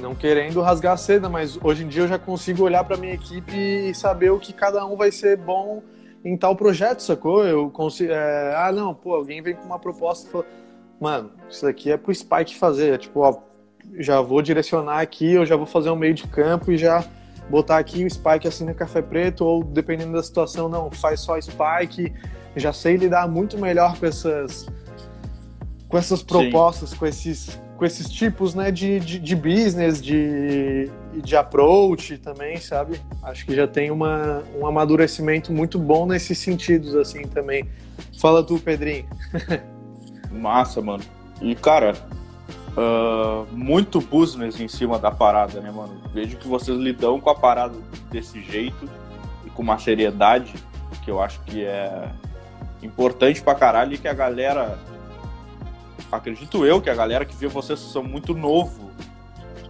não querendo rasgar a seda, mas hoje em dia eu já consigo olhar para minha equipe e saber o que cada um vai ser bom em tal projeto, sacou? Eu consigo. é, ah, não, pô, alguém vem com uma proposta e fala, mano, isso aqui é pro Spike fazer. É tipo, ó, já vou direcionar aqui, eu já vou fazer um meio de campo e já botar aqui o Spike assina café preto, ou dependendo da situação, não, faz só Spike. Já sei lidar muito melhor com essas com essas propostas, com esses com esses tipos né, de, de, de business, de, de approach também, sabe? Acho que já tem uma, um amadurecimento muito bom nesses sentidos, assim, também. Fala tu, Pedrinho. *laughs* Massa, mano. E, cara, ah, muito business em cima da parada, né, mano? Vejo que vocês lidam com a parada desse jeito e com uma seriedade que eu acho que é importante pra caralho e que a galera. Acredito eu que a galera que vê vocês são muito novo.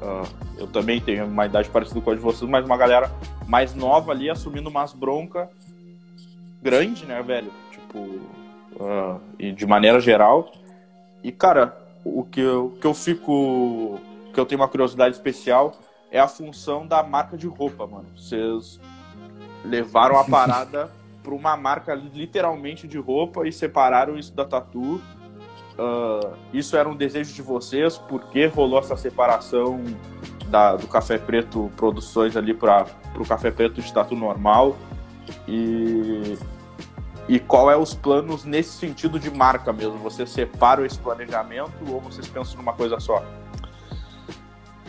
Ah, eu também tenho uma idade parecida com a de vocês, mas uma galera mais nova ali assumindo umas bronca grande, né, velho? Tipo, ah, e de maneira geral. E, cara, o que eu, que eu fico. que eu tenho uma curiosidade especial é a função da marca de roupa, mano. Vocês levaram a *laughs* parada para uma marca literalmente de roupa e separaram isso da tatu. Ah, isso era um desejo de vocês? Por que rolou essa separação da- do Café Preto Produções ali para o Café Preto de tatu normal? E e qual é os planos nesse sentido de marca mesmo? Vocês separam esse planejamento ou vocês pensam numa coisa só?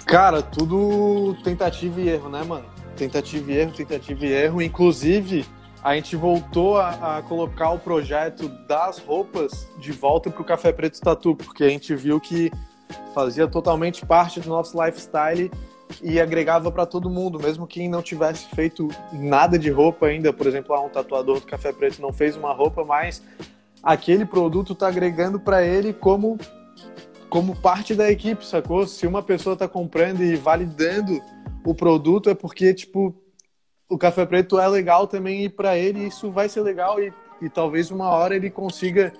Cara, tudo tentativa e erro, né, mano? Tentativa e erro, tentativa e erro. Inclusive, a gente voltou a, a colocar o projeto das roupas de volta pro Café Preto Tatu, porque a gente viu que fazia totalmente parte do nosso lifestyle e agregava para todo mundo, mesmo quem não tivesse feito nada de roupa ainda, por exemplo, ah, um tatuador do Café Preto não fez uma roupa, mas aquele produto tá agregando para ele como como parte da equipe, sacou? Se uma pessoa tá comprando e validando o produto é porque tipo o Café Preto é legal também e para ele isso vai ser legal e, e talvez uma hora ele consiga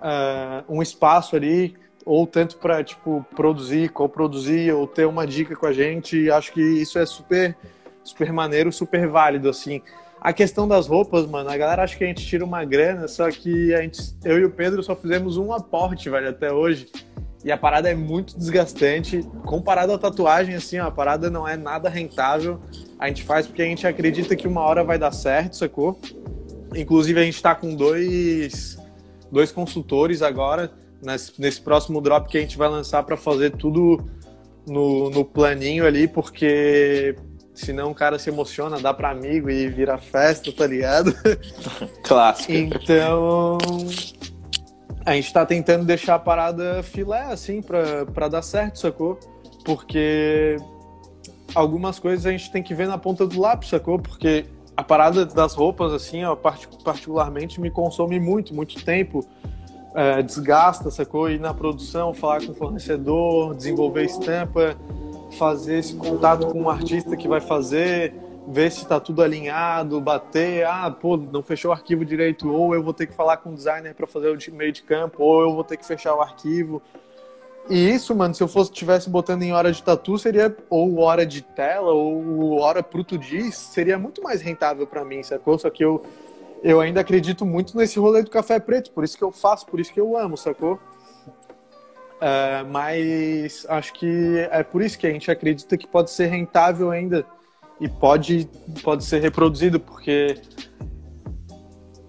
ah, um espaço ali ou tanto para tipo produzir, coproduzir ou ter uma dica com a gente. Acho que isso é super super maneiro, super válido assim. A questão das roupas, mano, a galera acha que a gente tira uma grana, só que a gente, eu e o Pedro só fizemos um aporte, velho, até hoje. E a parada é muito desgastante. Comparado à tatuagem, assim, ó, a parada não é nada rentável. A gente faz porque a gente acredita que uma hora vai dar certo, sacou? Inclusive, a gente tá com dois, dois consultores agora, nesse, nesse próximo drop que a gente vai lançar para fazer tudo no, no planinho ali, porque senão o cara se emociona, dá para amigo e vira festa, tá ligado? *laughs* *laughs* Clássico. Então, a gente tá tentando deixar a parada filé, assim, pra, pra dar certo, sacou? Porque algumas coisas a gente tem que ver na ponta do lápis, sacou? Porque a parada das roupas, assim, ó, part- particularmente me consome muito, muito tempo. É, desgasta, sacou? Ir na produção, falar com o fornecedor, desenvolver estampa, fazer esse contato com o artista que vai fazer, ver se está tudo alinhado, bater, ah, pô, não fechou o arquivo direito, ou eu vou ter que falar com o designer para fazer o meio de campo, ou eu vou ter que fechar o arquivo. E isso, mano, se eu fosse tivesse botando em hora de tatu, seria ou hora de tela, ou hora pro Tudis, seria muito mais rentável para mim, sacou? Só que eu, eu ainda acredito muito nesse rolê do café preto, por isso que eu faço, por isso que eu amo, sacou? É, mas acho que é por isso que a gente acredita que pode ser rentável ainda e pode, pode ser reproduzido, porque,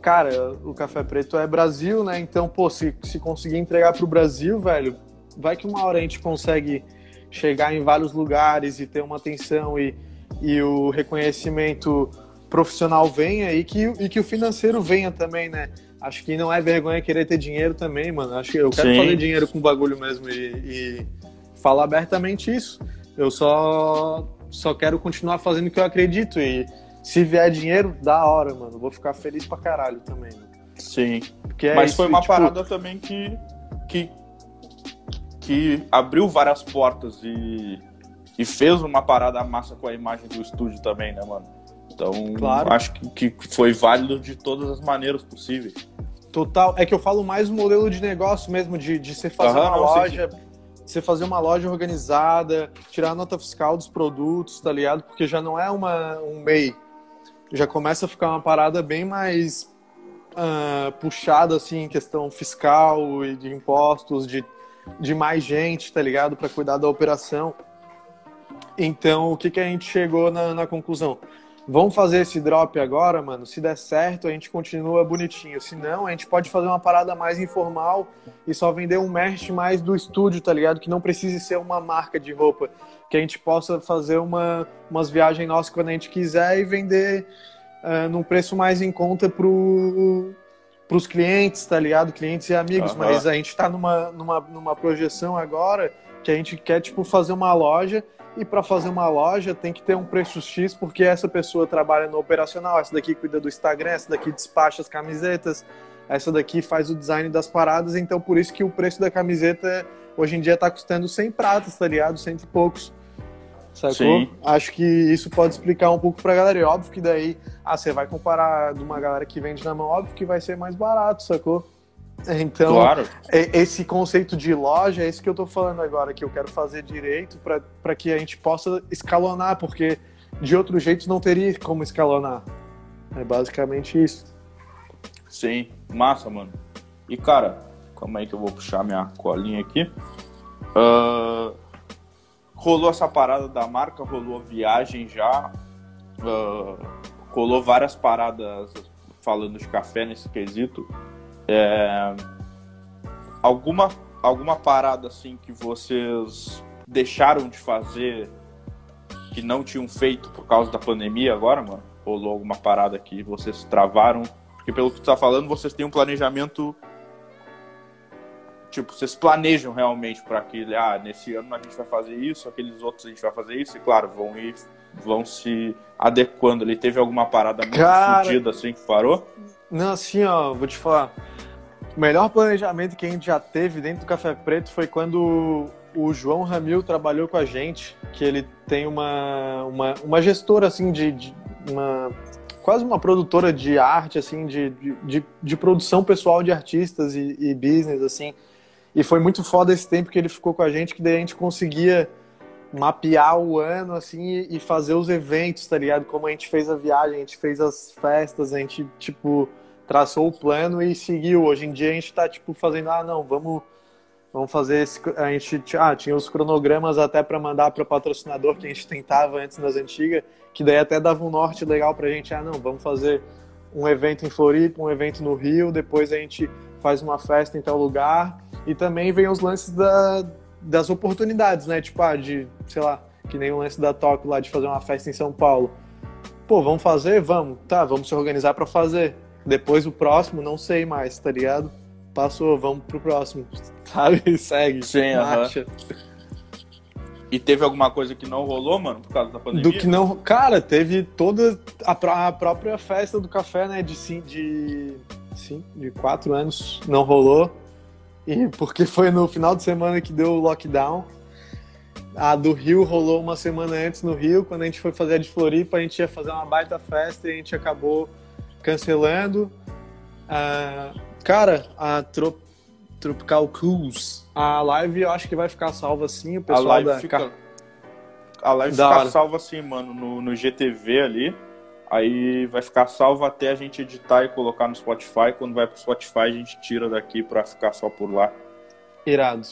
cara, o café preto é Brasil, né? Então, pô, se, se conseguir entregar pro Brasil, velho, vai que uma hora a gente consegue chegar em vários lugares e ter uma atenção e, e o reconhecimento profissional venha e que, e que o financeiro venha também, né? Acho que não é vergonha querer ter dinheiro também, mano. Acho que eu quero Sim. fazer dinheiro com o bagulho mesmo e, e falar abertamente isso. Eu só só quero continuar fazendo o que eu acredito e se vier dinheiro, da hora, mano. Vou ficar feliz pra caralho também. Mano. Sim. É Mas isso, foi uma tipo... parada também que, que que abriu várias portas e, e fez uma parada massa com a imagem do estúdio também, né, mano? Então, claro. acho que, que foi válido de todas as maneiras possíveis. Total. É que eu falo mais o modelo de negócio mesmo, de, de você fazer uhum, uma loja, você fazer uma loja organizada, tirar a nota fiscal dos produtos, tá ligado? Porque já não é uma, um MEI. Já começa a ficar uma parada bem mais uh, puxada, assim, em questão fiscal e de impostos, de de mais gente, tá ligado? Para cuidar da operação. Então, o que, que a gente chegou na, na conclusão? Vamos fazer esse drop agora, mano. Se der certo, a gente continua bonitinho. Se não, a gente pode fazer uma parada mais informal e só vender um merch mais do estúdio, tá ligado? Que não precise ser uma marca de roupa. Que a gente possa fazer uma, umas viagens nossas quando a gente quiser e vender uh, num preço mais em conta pro, para os clientes, tá ligado? Clientes e amigos, uhum. mas a gente está numa, numa, numa projeção agora que a gente quer, tipo, fazer uma loja e para fazer uma loja tem que ter um preço X porque essa pessoa trabalha no operacional, essa daqui cuida do Instagram, essa daqui despacha as camisetas, essa daqui faz o design das paradas, então por isso que o preço da camiseta hoje em dia está custando 100 pratas, tá ligado? Cento e poucos. Sacou? Sim. Acho que isso pode explicar um pouco pra galera. E óbvio que daí, ah, você vai comparar de uma galera que vende na mão, óbvio que vai ser mais barato, sacou? Então, claro. esse conceito de loja é isso que eu tô falando agora, que eu quero fazer direito para que a gente possa escalonar, porque de outro jeito não teria como escalonar. É basicamente isso. Sim, massa, mano. E cara, calma aí que eu vou puxar minha colinha aqui. Uh, rolou essa parada da marca, rolou viagem já, uh, rolou várias paradas falando de café nesse quesito. É, alguma, alguma parada assim que vocês deixaram de fazer que não tinham feito por causa da pandemia agora, mano? Rolou alguma parada que vocês travaram? Porque pelo que tu tá falando, vocês têm um planejamento Tipo, vocês planejam realmente para aquele, ah, nesse ano a gente vai fazer isso, aqueles outros a gente vai fazer isso, e claro, vão ir, vão se adequando. Ele teve alguma parada muito Cara... fodida assim que parou? Não, assim, ó, vou te falar. O melhor planejamento que a gente já teve dentro do Café Preto foi quando o João Ramil trabalhou com a gente, que ele tem uma, uma, uma gestora, assim, de, de uma quase uma produtora de arte, assim, de, de, de produção pessoal de artistas e, e, business, assim. E foi muito foda esse tempo que ele ficou com a gente, que daí a gente conseguia mapear o ano, assim, e fazer os eventos, tá ligado? Como a gente fez a viagem, a gente fez as festas, a gente, tipo, traçou o plano e seguiu. Hoje em dia a gente tá, tipo, fazendo, ah, não, vamos, vamos fazer esse... A gente, ah, tinha os cronogramas até para mandar para patrocinador que a gente tentava antes nas antigas, que daí até dava um norte legal pra gente, ah, não, vamos fazer um evento em Floripa, um evento no Rio, depois a gente faz uma festa em tal lugar, e também vem os lances da, das oportunidades, né? Tipo, ah, de, sei lá, que nem o lance da Tóquio lá de fazer uma festa em São Paulo. Pô, vamos fazer? Vamos. Tá, vamos se organizar para fazer. Depois o próximo, não sei mais, tá ligado? Passou, vamos pro próximo. *laughs* Sabe? Segue. Sim, marcha. Uh -huh. E teve alguma coisa que não rolou, mano, por causa da pandemia? Do que não. Cara, teve toda a, a própria festa do café, né? De, de, sim, de quatro anos não rolou. E porque foi no final de semana que deu o lockdown. A do Rio rolou uma semana antes no Rio. Quando a gente foi fazer a de Floripa, a gente ia fazer uma baita festa e a gente acabou cancelando. Uh, cara, a Trop Tropical Cruise, a live eu acho que vai ficar salva sim. O pessoal a live da... fica, a live da fica hora. salva sim, mano, no, no GTV ali. Aí vai ficar salvo até a gente editar e colocar no Spotify. Quando vai pro Spotify, a gente tira daqui pra ficar só por lá. Irado.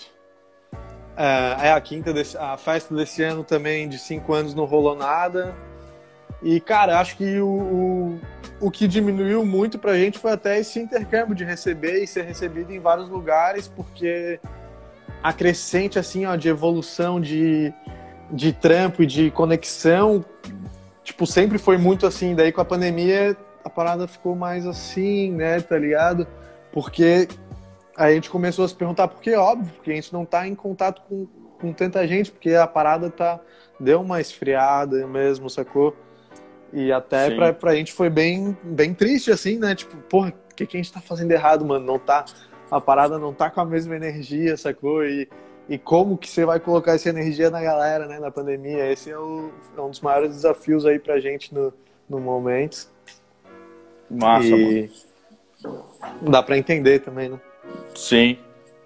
É, é a quinta desse, a festa desse ano também de cinco anos não rolou nada. E, cara, acho que o, o, o que diminuiu muito pra gente foi até esse intercâmbio de receber e ser recebido em vários lugares, porque a crescente, assim, ó, de evolução, de, de trampo e de conexão, tipo, sempre foi muito assim. Daí com a pandemia a parada ficou mais assim, né, tá ligado? Porque a gente começou a se perguntar por que, óbvio, porque a gente não está em contato com, com tanta gente, porque a parada tá, deu uma esfriada mesmo, sacou? E até pra, pra gente foi bem, bem triste, assim, né? Tipo, porra, o que, que a gente tá fazendo errado, mano? Não tá, a parada não tá com a mesma energia, sacou? E, e como que você vai colocar essa energia na galera, né, na pandemia? Esse é, o, é um dos maiores desafios aí pra gente no, no momento. Massa, e... mano. Dá pra entender também, né? Sim.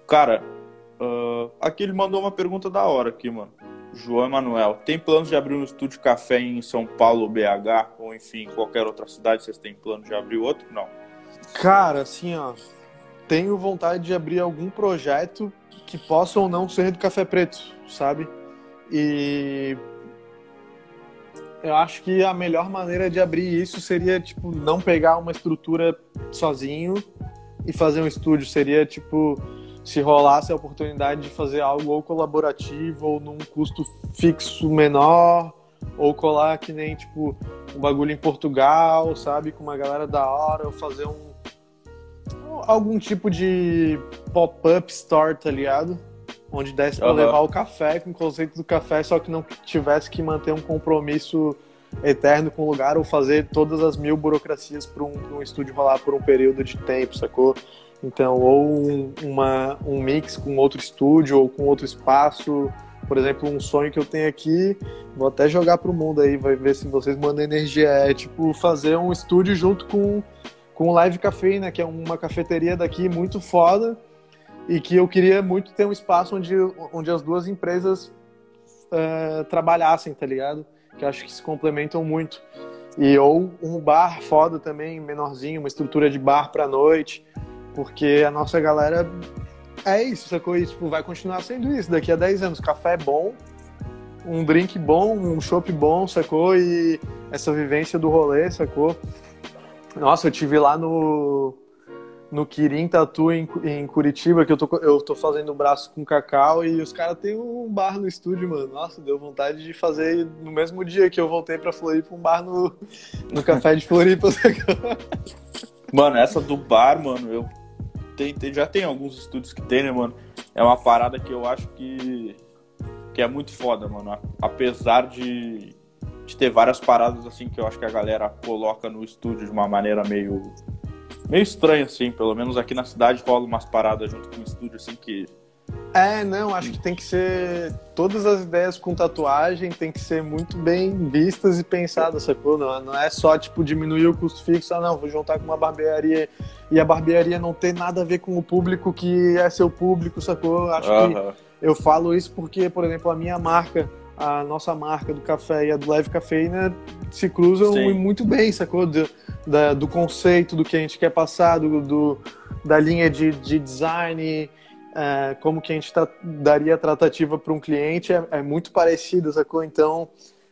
Cara, uh, aqui ele mandou uma pergunta da hora aqui, mano. João Emanuel, tem planos de abrir um estúdio café em São Paulo, BH, ou enfim, qualquer outra cidade? Vocês têm plano de abrir outro? Não. Cara, assim, ó, tenho vontade de abrir algum projeto que possa ou não ser do café preto, sabe? E eu acho que a melhor maneira de abrir isso seria, tipo, não pegar uma estrutura sozinho e fazer um estúdio. Seria tipo, se rolasse a oportunidade de fazer algo ou colaborativo ou num custo fixo menor, ou colar que nem tipo um bagulho em Portugal, sabe, com uma galera da hora, ou fazer um algum tipo de pop-up store, tá ligado? Onde desse para uhum. levar o café com o conceito do café, só que não tivesse que manter um compromisso eterno com o lugar ou fazer todas as mil burocracias para um, um, estúdio rolar por um período de tempo, sacou? Então, ou um, uma, um mix com outro estúdio ou com outro espaço. Por exemplo, um sonho que eu tenho aqui, vou até jogar pro mundo aí, vai ver se vocês mandam energia. É tipo fazer um estúdio junto com, com o Live Café, né? Que é uma cafeteria daqui muito foda e que eu queria muito ter um espaço onde, onde as duas empresas uh, trabalhassem, tá ligado? que acho que se complementam muito. E ou um bar foda também, menorzinho, uma estrutura de bar para noite, porque a nossa galera é isso, sacou? E, tipo, vai continuar sendo isso daqui a 10 anos. Café bom, um drink bom, um chopp bom, sacou? E essa vivência do rolê, sacou? Nossa, eu tive lá no no Kirin Tatu em, em, Curitiba, que eu tô, eu tô fazendo braço com cacau e os caras têm um bar no estúdio, mano. Nossa, deu vontade de fazer no mesmo dia que eu voltei pra Floripa, um bar no, no café de Floripa. *laughs* mano, essa do bar, mano, eu tem, tem, já tem alguns estúdios que tem, né, mano? É uma parada que eu acho que, que é muito foda, mano. Apesar de, de ter várias paradas assim que eu acho que a galera coloca no estúdio de uma maneira meio meio estranho, assim. Pelo menos aqui na cidade rola umas paradas junto com o estúdio, assim, que. É, não, acho que tem que ser. Todas as ideias com tatuagem tem que ser muito bem vistas e pensadas, sacou? Não, não é só, tipo, diminuir o custo fixo, ah, não, vou juntar com uma barbearia e a barbearia não tem nada a ver com o público que é seu público, sacou? Acho que eu falo isso porque, por exemplo, a minha marca a nossa marca do café e a do Leve Cafeína se cruzam Sim. muito bem, sacou? Do, da, do conceito, do que a gente quer passar, do, do da linha de, de design, é, como que a gente tra daria tratativa para um cliente, é, é, muito parecida, sacou? Então,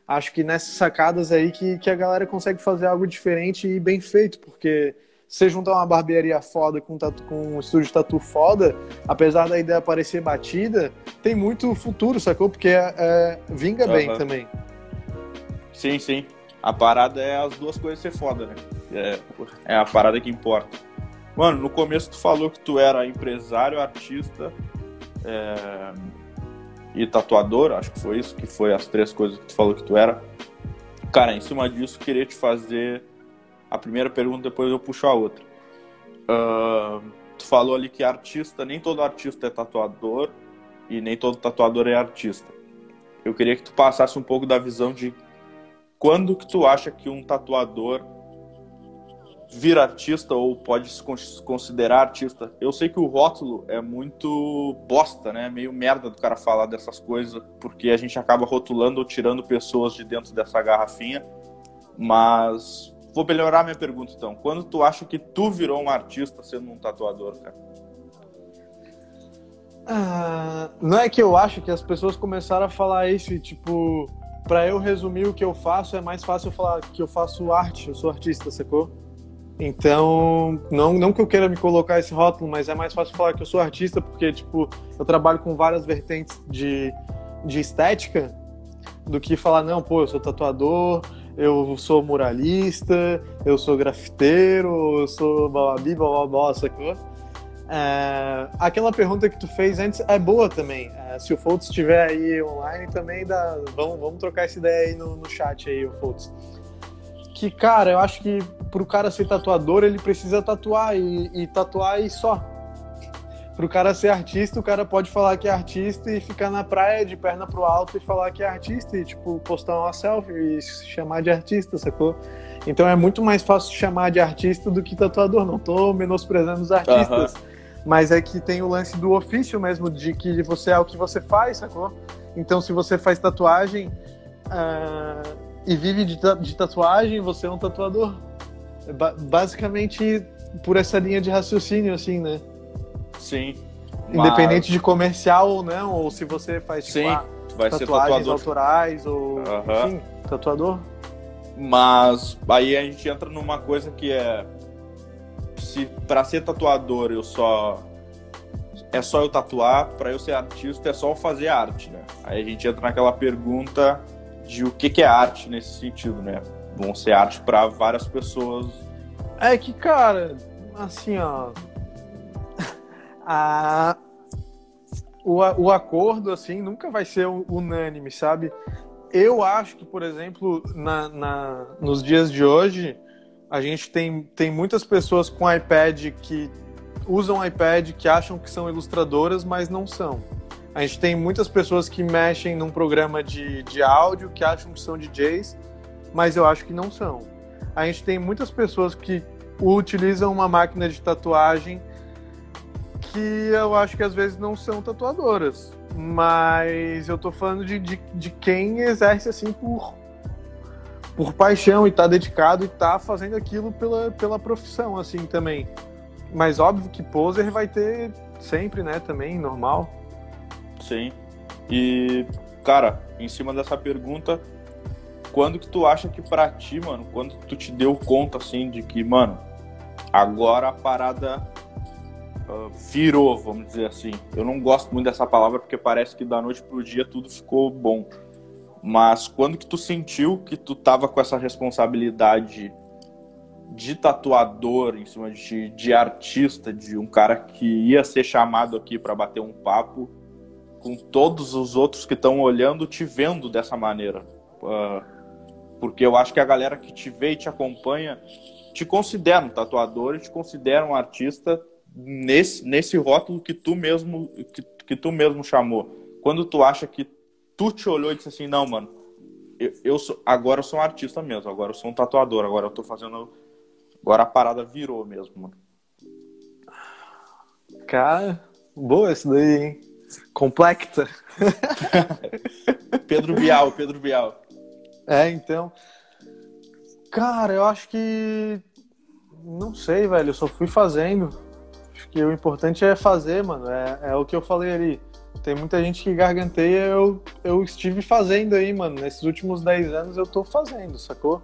acho que nessas sacadas aí que, que a galera consegue fazer algo diferente e bem feito, porque você juntar uma barbearia foda com, tatu, com um estúdio de tatu foda, apesar da ideia parecer batida, tem muito futuro, sacou? Porque é, é, vinga uhum. bem também. Sim, sim. A parada é as duas coisas ser foda, né? É, é a parada que importa. Mano, no começo tu falou que tu era empresário, artista é, e tatuador, acho que foi isso, que foi as três coisas que tu falou que tu era. Cara, em cima disso, queria te fazer a primeira pergunta, depois eu puxo a outra. Uh, tu falou ali que artista, nem todo artista é tatuador e nem todo tatuador é artista. eu queria que tu passasse um pouco da visão de quando que tu acha que um tatuador vira artista ou pode se considerar artista. Eu sei que o rótulo é muito bosta, né? Meio merda do cara falar dessas coisas, porque a gente acaba rotulando ou tirando pessoas de dentro dessa garrafinha. Mas vou melhorar minha pergunta então. Quando tu acha que tu virou um artista sendo um tatuador, cara? Ah, não é que eu acho que as pessoas começaram a falar isso tipo, para eu resumir o que eu faço é mais fácil falar que eu faço arte, eu sou artista, sacou? Então, não, não que eu queira me colocar esse rótulo, mas é mais fácil falar que eu sou artista, porque, tipo, eu trabalho com várias vertentes de, de estética, do que falar, não, pô, eu sou tatuador, eu sou muralista, eu sou grafiteiro, eu sou bababi, bababó, sacou? É, aquela pergunta que tu fez antes é boa também. É, se o Foltz estiver aí online também, dá, vamos, vamos trocar essa ideia aí no, no chat aí, o Foltz que, cara, eu acho que pro cara ser tatuador, ele precisa tatuar e, e tatuar e só. Pro cara ser artista, o cara pode falar que é artista e ficar na praia de perna pro alto e falar que é artista e, tipo, postar uma selfie e chamar de artista, sacou? Então é muito mais fácil chamar de artista do que tatuador. Não tô menosprezando os artistas. Uhum. Mas é que tem o lance do ofício mesmo, de que você é o que você faz, sacou? Então se você faz tatuagem. Uh e vive de, de tatuagem, você é um tatuador. É ba basicamente por essa linha de raciocínio, assim, né? Sim. Independente mas... de comercial ou não, ou se você faz tipo, Sim, ah, vai tatuagens ser autorais, ou uhum. enfim, tatuador. Mas aí a gente entra numa coisa que é se para ser tatuador eu só é só eu tatuar, para eu ser artista é só eu fazer arte, né? Aí a gente entra naquela pergunta de o que, que é arte nesse sentido, né? Vão ser arte para várias pessoas. É que, cara, assim, ó. A, o, o acordo, assim, nunca vai ser unânime, sabe? Eu acho que, por exemplo, na, na, nos dias de hoje, a gente tem, tem muitas pessoas com iPad que usam iPad que acham que são ilustradoras, mas não são. A gente tem muitas pessoas que mexem num programa de, de áudio que acham que são DJs, mas eu acho que não são. A gente tem muitas pessoas que utilizam uma máquina de tatuagem que eu acho que às vezes não são tatuadoras. Mas eu tô falando de, de, de quem exerce assim por, por paixão e tá dedicado e tá fazendo aquilo pela, pela profissão, assim, também. Mas óbvio que poser vai ter sempre, né, também, normal. Sim. E, cara, em cima dessa pergunta, quando que tu acha que pra ti, mano, quando tu te deu conta, assim, de que, mano, agora a parada virou, vamos dizer assim. Eu não gosto muito dessa palavra porque parece que da noite pro dia tudo ficou bom. Mas quando que tu sentiu que tu tava com essa responsabilidade de tatuador em cima de, de artista, de um cara que ia ser chamado aqui para bater um papo com todos os outros que estão olhando, te vendo dessa maneira. Uh, porque eu acho que a galera que te vê e te acompanha te considera um tatuador e te considera um artista nesse, nesse rótulo que tu mesmo que, que tu mesmo chamou. Quando tu acha que tu te olhou e disse assim, não, mano, eu, eu sou, agora eu sou um artista mesmo, agora eu sou um tatuador, agora eu tô fazendo. Agora a parada virou mesmo, mano. Cara, boa isso daí, hein? Complexa. *laughs* Pedro Bial, Pedro Bial. É, então. Cara, eu acho que. Não sei, velho. Eu só fui fazendo. Que o importante é fazer, mano. É, é o que eu falei ali. Tem muita gente que garganteia, eu, eu estive fazendo aí, mano. Nesses últimos 10 anos eu tô fazendo, sacou?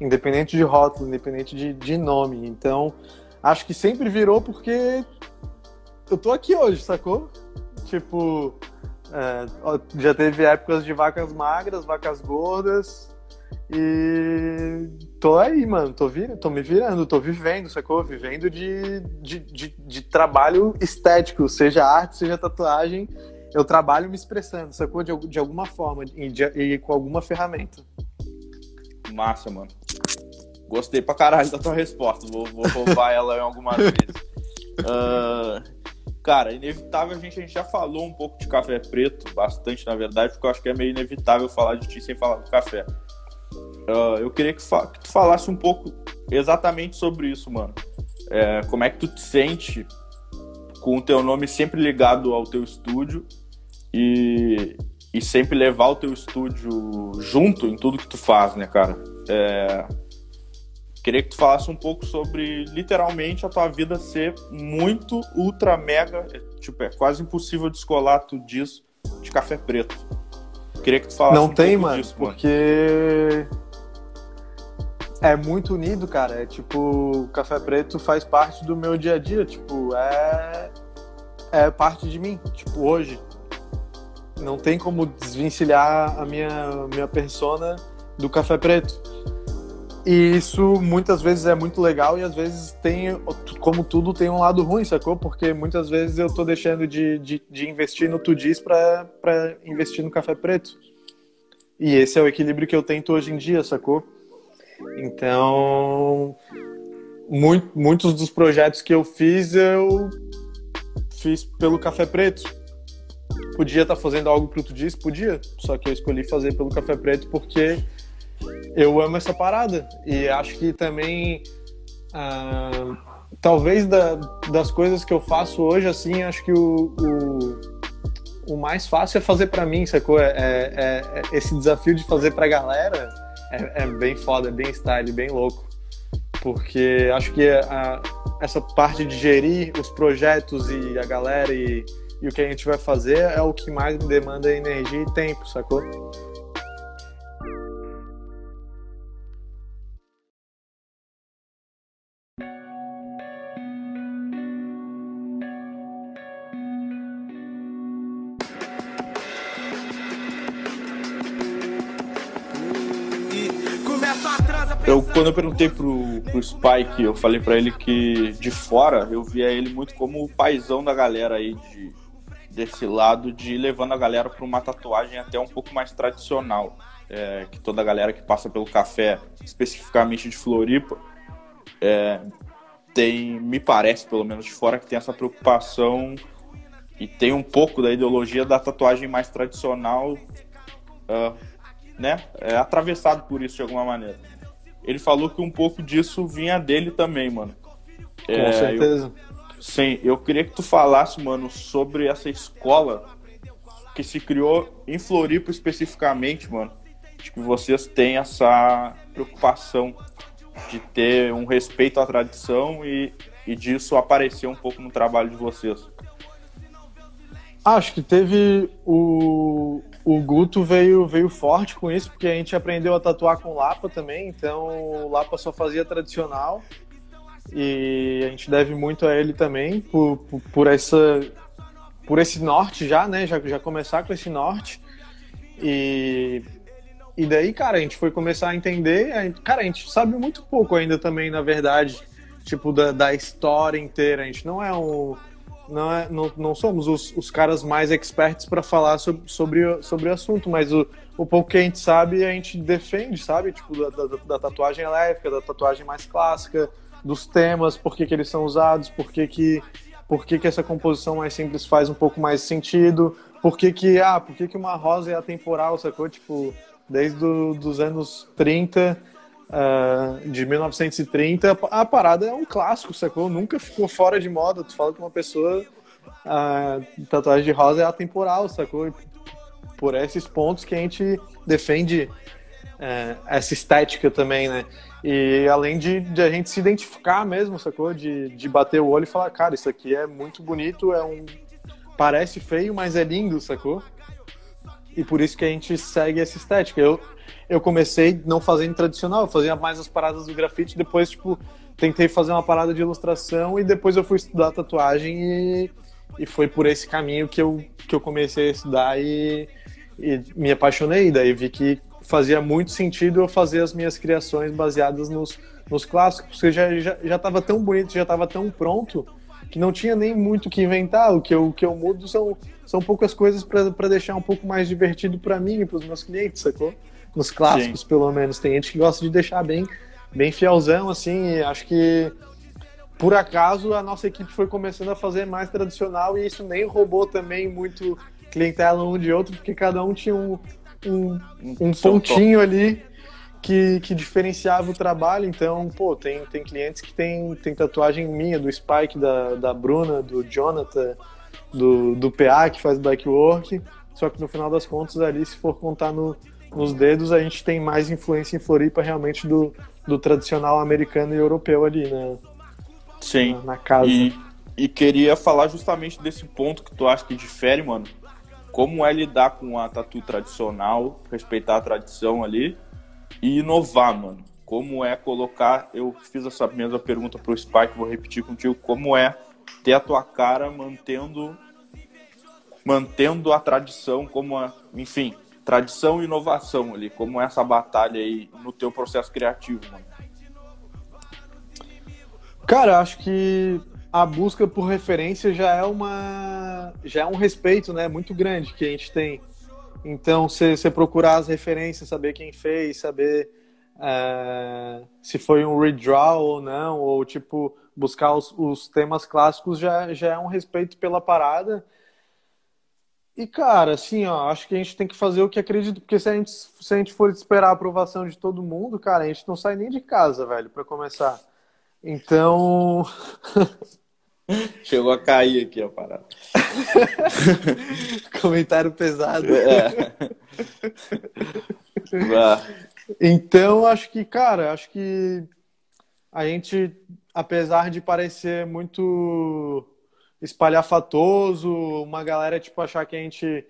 Independente de rótulo, independente de, de nome. Então, acho que sempre virou porque eu tô aqui hoje, sacou? tipo, é, já teve épocas de vacas magras, vacas gordas. E tô aí, mano. Tô, vir, tô me virando, tô vivendo, sacou? Vivendo de, de, de, de trabalho estético, seja arte, seja tatuagem. Eu trabalho me expressando, sacou? De, de alguma forma e, de, e com alguma ferramenta. Massa, mano. Gostei pra caralho da tua resposta. Vou, vou roubar ela em algumas vezes. Uh, cara, inevitável a gente, a gente já falou um pouco de café preto, bastante na verdade, porque eu acho que é meio inevitável falar de ti sem falar do café. Uh, eu queria que, fa que, tu falasse um pouco exatamente sobre isso, mano. É, como é que tu te sente com o teu nome sempre ligado ao teu estúdio e, e sempre levar o teu estúdio junto em tudo que tu faz, né, cara? É, queria que tu falasse um pouco sobre, literalmente, a tua vida ser muito, ultra, mega, tipo, é quase impossível descolar tudo disso de café preto. Queria que tu falasse Não um tem, pouco mano, disso, mano. porque é muito unido, cara. É tipo, o café preto faz parte do meu dia a dia, tipo, é é parte de mim, tipo, hoje. Não tem como desvencilhar a minha minha persona do café preto. E isso muitas vezes é muito legal e às vezes tem, como tudo, tem um lado ruim, sacou? Porque muitas vezes eu tô deixando de, de, de investir no Tudis para investir no café preto. E esse é o equilíbrio que eu tento hoje em dia, sacou? Então, muito, muitos dos projetos que eu fiz, eu fiz pelo café preto. Podia estar tá fazendo algo pro Tudis? Podia. Só que eu escolhi fazer pelo café preto porque eu amo essa parada. E acho que também. Ah, talvez da, das coisas que eu faço hoje, assim, acho que o, o, o mais fácil é fazer para mim, sacou? É, é, é, esse desafio de fazer pra galera é, é, bem foda, é bem style, bem louco. Porque acho que a, essa parte de gerir os projetos e a galera e, e o que a gente vai fazer é o que mais demanda energia e tempo, sacou? Quando eu perguntei pro, pro Spike, eu falei para ele que de fora eu via ele muito como o paizão da galera aí de, desse lado de levando a galera para uma tatuagem até um pouco mais tradicional. É, que toda a galera que passa pelo café, especificamente de Floripa, é, tem, me parece, pelo menos de fora, que tem essa preocupação e tem um pouco da ideologia da tatuagem mais tradicional, uh, né? É atravessado por isso de alguma maneira ele falou que um pouco disso vinha dele também, mano. Com é, certeza. Eu, sim, eu queria que tu falasse, mano, sobre essa escola que se criou em Floripa especificamente, mano. Acho que vocês têm essa preocupação de ter um respeito à tradição e, e disso aparecer um pouco no trabalho de vocês. Acho que teve o, o Guto veio, veio forte com isso, porque a gente aprendeu a tatuar com Lapa também, então o Lapa só fazia tradicional. E a gente deve muito a ele também por, por, por essa por esse norte já, né? Já, já começar com esse norte. E, e daí, cara, a gente foi começar a entender. A gente, cara, a gente sabe muito pouco ainda também, na verdade, tipo, da, da história inteira. A gente não é um não, é, não, não somos os, os caras mais experts para falar sobre, sobre, sobre o assunto, mas o, o pouco que a gente sabe, a gente defende, sabe? Tipo, da, da, da tatuagem elétrica, da tatuagem mais clássica, dos temas, por que, que eles são usados, por que, que, por que, que essa composição mais simples faz um pouco mais sentido, por que, que, ah, por que, que uma rosa é atemporal, sacou? Tipo, desde os anos 30 uh, de 1930, a parada é um clássico, sacou? Nunca ficou fora de moda. Tu fala que uma pessoa, uh, tatuagem de rosa é atemporal, sacou? Por esses pontos que a gente defende uh, essa estética também, né? E além de, de, a gente se identificar mesmo, sacou? De, de bater o olho e falar, cara, isso aqui é muito bonito, é um. Parece feio, mas é lindo, sacou? E por isso que a gente segue essa estética. Eu, eu comecei não fazendo tradicional, eu fazia mais as paradas do grafite, depois, tipo, tentei fazer uma parada de ilustração e depois eu fui estudar tatuagem e, e foi por esse caminho que eu, que eu comecei a estudar e, e me apaixonei. Daí vi que fazia muito sentido eu fazer as minhas criações baseadas nos, nos clássicos, porque já, já, já tava tão bonito, já estava tão pronto que não tinha nem muito que inventar. O que eu, o que eu mudo são, são poucas coisas para deixar um pouco mais divertido para mim e para os meus clientes, sacou? Nos clássicos, Sim. pelo menos. Tem gente que gosta de deixar bem, bem fielzão, assim, acho que por acaso a nossa equipe foi começando a fazer mais tradicional e isso nem roubou também muito clientela um de outro, porque cada um tinha um, um, um pontinho ali que, que diferenciava o trabalho. Então, pô, tem, tem clientes que tem, tem tatuagem minha, do Spike, da, da Bruna, do Jonathan, do, do PA, que faz backwork. Só que no final das contas, ali, se for contar no, nos dedos, a gente tem mais influência em Floripa realmente do, do tradicional americano e europeu ali, né? Sim. Na, na casa. E, e queria falar justamente desse ponto que tu acha que difere, mano. Como é lidar com a tatu tradicional, respeitar a tradição ali e inovar, mano. Como é colocar. Eu fiz essa mesma pergunta pro Spike, vou repetir contigo. Como é ter a tua cara mantendo mantendo a tradição como a, enfim, tradição e inovação ali, como essa batalha aí no teu processo criativo, mano. Cara, acho que a busca por referência já é uma já é um respeito, né, muito grande que a gente tem então, você procurar as referências, saber quem fez, saber é, se foi um redraw ou não, ou tipo, buscar os, os, temas clássicos já, já é um respeito pela parada. E, cara, assim, ó, acho que a gente tem que fazer o que acredita, porque se a gente, se a gente for esperar a aprovação de todo mundo, cara, a gente não sai nem de casa, velho, para começar. Então. *laughs* Chegou a cair aqui a parada. *laughs* Comentário pesado. É. então, acho que, cara, acho que a gente, apesar de parecer muito espalhafatoso, uma galera, tipo, achar que a gente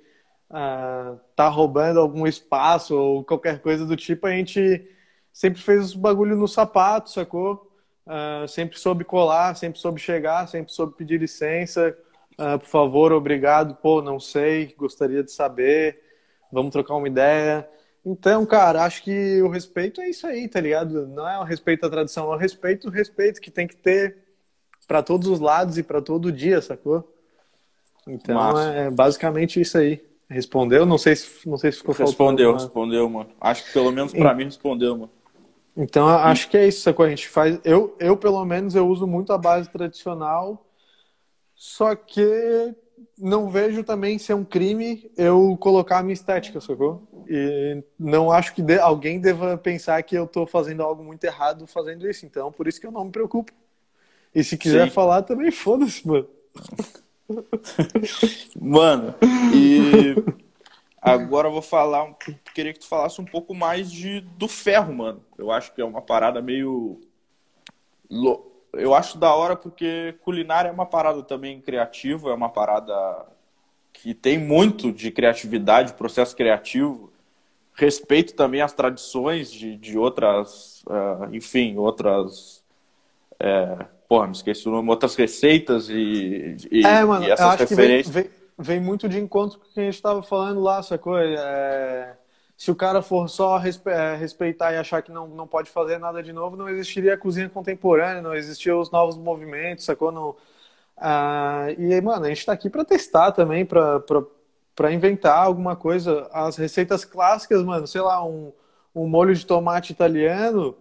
uh, tá roubando algum espaço ou qualquer coisa do tipo, a gente sempre fez os bagulho no sapato, sacou? Uh, sempre soube colar, sempre soube chegar, sempre soube pedir licença. Uh, por favor, obrigado. Pô, não sei, gostaria de saber. Vamos trocar uma ideia. Então, cara, acho que o respeito é isso aí, tá ligado? Não é o respeito à tradição, é o respeito, o respeito que tem que ter para todos os lados e para todo dia, sacou? Então, Massa. é basicamente isso aí. Respondeu? Não sei se, não sei se ficou Respondeu, faltando, respondeu, mano. Acho que pelo menos para mim respondeu, mano. Então, acho que é isso, sacou? A gente faz. Eu, eu, pelo menos, eu uso muito a base tradicional, só que não vejo também ser um crime eu colocar a minha estética, sacou? E não acho que de, alguém deva pensar que eu tô fazendo algo muito errado fazendo isso. Então, por isso que eu não me preocupo. E se quiser Sim. falar, também foda-se, mano. *laughs* mano, e Agora eu vou falar, queria que tu falasse um pouco mais de do ferro, mano. Eu acho que é uma parada meio eu acho da hora porque culinária é uma parada também criativa, é uma parada que tem muito de criatividade, processo criativo. Respeito também as tradições de, de outras, uh, enfim, outras. É, porra, me esqueci o nome, outras receitas e, e, é, mano, e essas referências. Vem, vem vem muito de encontro com o que a gente estava falando lá, sacou? É, se o cara for só é, respeitar e achar que não, não pode fazer nada de novo, não existiria a cozinha contemporânea, não existiam os novos movimentos, sacou? Não, ah, e, mano, a gente está aqui para testar também, para inventar alguma coisa. As receitas clássicas, mano, sei lá, um, um molho de tomate italiano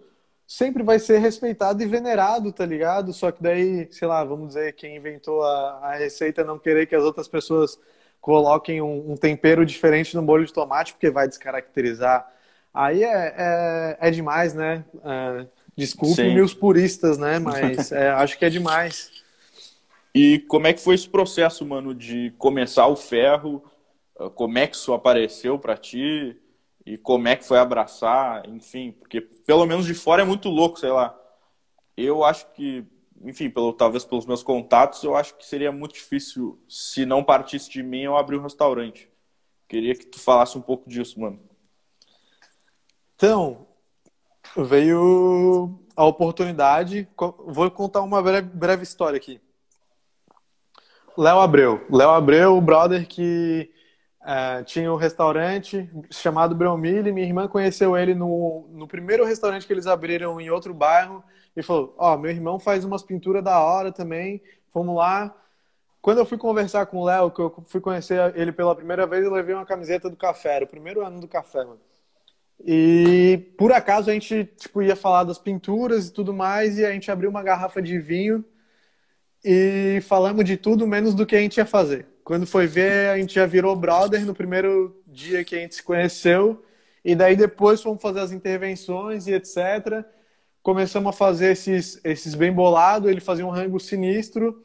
sempre vai ser respeitado e venerado, tá ligado? Só que daí, sei lá, vamos dizer, quem inventou a, a receita não querer que as outras pessoas coloquem um, um, tempero diferente no molho de tomate, porque vai descaracterizar. Aí é, é, é demais, né? É, desculpe os puristas, né? Mas é, acho que é demais. E como é que foi esse processo, mano, de começar o ferro? Como é que isso apareceu para ti? E como é que foi abraçar, enfim, porque pelo menos de fora é muito louco, sei lá. Eu acho que, enfim, pelo, talvez pelos meus contatos, eu acho que seria muito difícil, se não partisse de mim, eu abrir um restaurante. Queria que tu falasse um pouco disso, mano. Então, veio a oportunidade. Vou contar uma breve, breve história aqui. Léo Abreu. Léo Abreu, o brother que é, tinha um restaurante chamado Bromilha minha irmã conheceu ele no, no primeiro restaurante que eles abriram em outro bairro e falou: Ó, oh, meu irmão faz umas pinturas da hora também, vamos lá. Quando eu fui conversar com o Léo, que eu fui conhecer ele pela primeira vez, eu levei uma camiseta do café, era o primeiro ano do café, mano. E por acaso a gente tipo, ia falar das pinturas e tudo mais, e a gente abriu uma garrafa de vinho e falamos de tudo menos do que a gente ia fazer. Quando foi ver, a gente já virou brother no primeiro dia que a gente se conheceu. E daí depois fomos fazer as intervenções e etc. Começamos a fazer esses, esses bem bolados. Ele fazia um rango sinistro.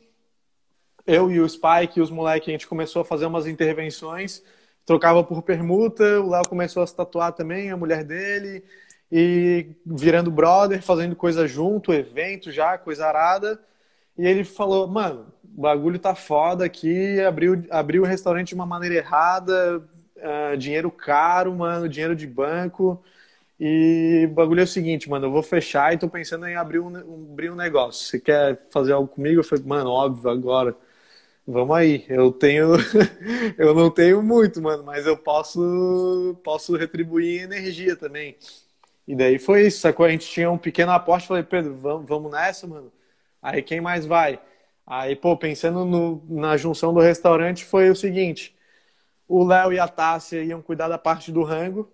Eu e o Spike e os moleques, a gente começou a fazer umas intervenções. Trocava por permuta. O Léo começou a se tatuar também, a mulher dele. E virando brother, fazendo coisa junto, evento já, coisa arada. E ele falou, mano, o bagulho tá foda aqui, abriu, abriu o restaurante de uma maneira errada, uh, dinheiro caro, mano, dinheiro de banco. E o bagulho é o seguinte, mano, eu vou fechar e tô pensando em abrir um, um, abrir um negócio. Você quer fazer algo comigo? Eu falei, mano, óbvio, agora. Vamos aí. Eu tenho. *laughs* eu não tenho muito, mano, mas eu posso, posso retribuir energia também. E daí foi isso, sacou? A gente tinha um pequeno aporte. Falei, Pedro, vamos, vamos nessa, mano? Aí quem mais vai? Aí, pô, pensando no, na junção do restaurante, foi o seguinte: o Léo e a Tássia iam cuidar da parte do rango.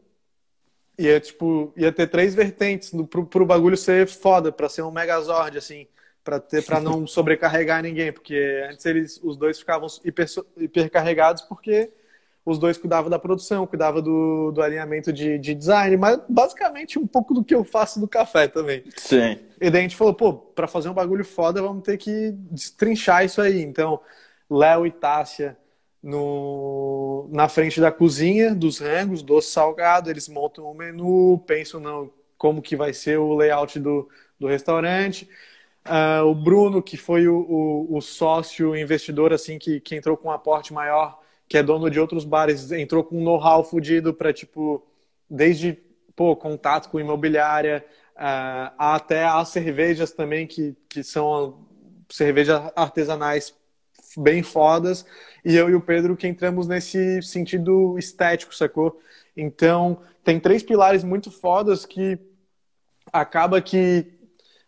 Ia, tipo, ia ter três vertentes. Pro, pro bagulho ser foda, pra ser um megazord, assim, pra, ter, pra não *laughs* sobrecarregar ninguém, porque antes eles, os dois ficavam hiper, hipercarregados porque os dois cuidavam da produção, cuidavam do, do alinhamento de, de design, mas basicamente um pouco do que eu faço do café também. Sim. E daí a gente falou, pô, pra fazer um bagulho foda, vamos ter que destrinchar isso aí. Então, Léo e Tássia no, na frente da cozinha, dos rangos, doce salgado, eles montam o menu, pensam no, como que vai ser o layout do, do restaurante. Uh, o Bruno, que foi o, o, o, sócio investidor assim que, que entrou com um aporte maior, que é dono de outros bares, entrou com um know-how fudido para, tipo, desde pô, contato com imobiliária, uh, até as cervejas também, que, que são cervejas artesanais bem fodas, e eu e o Pedro que entramos nesse sentido estético, sacou? Então, tem três pilares muito fodas que acaba que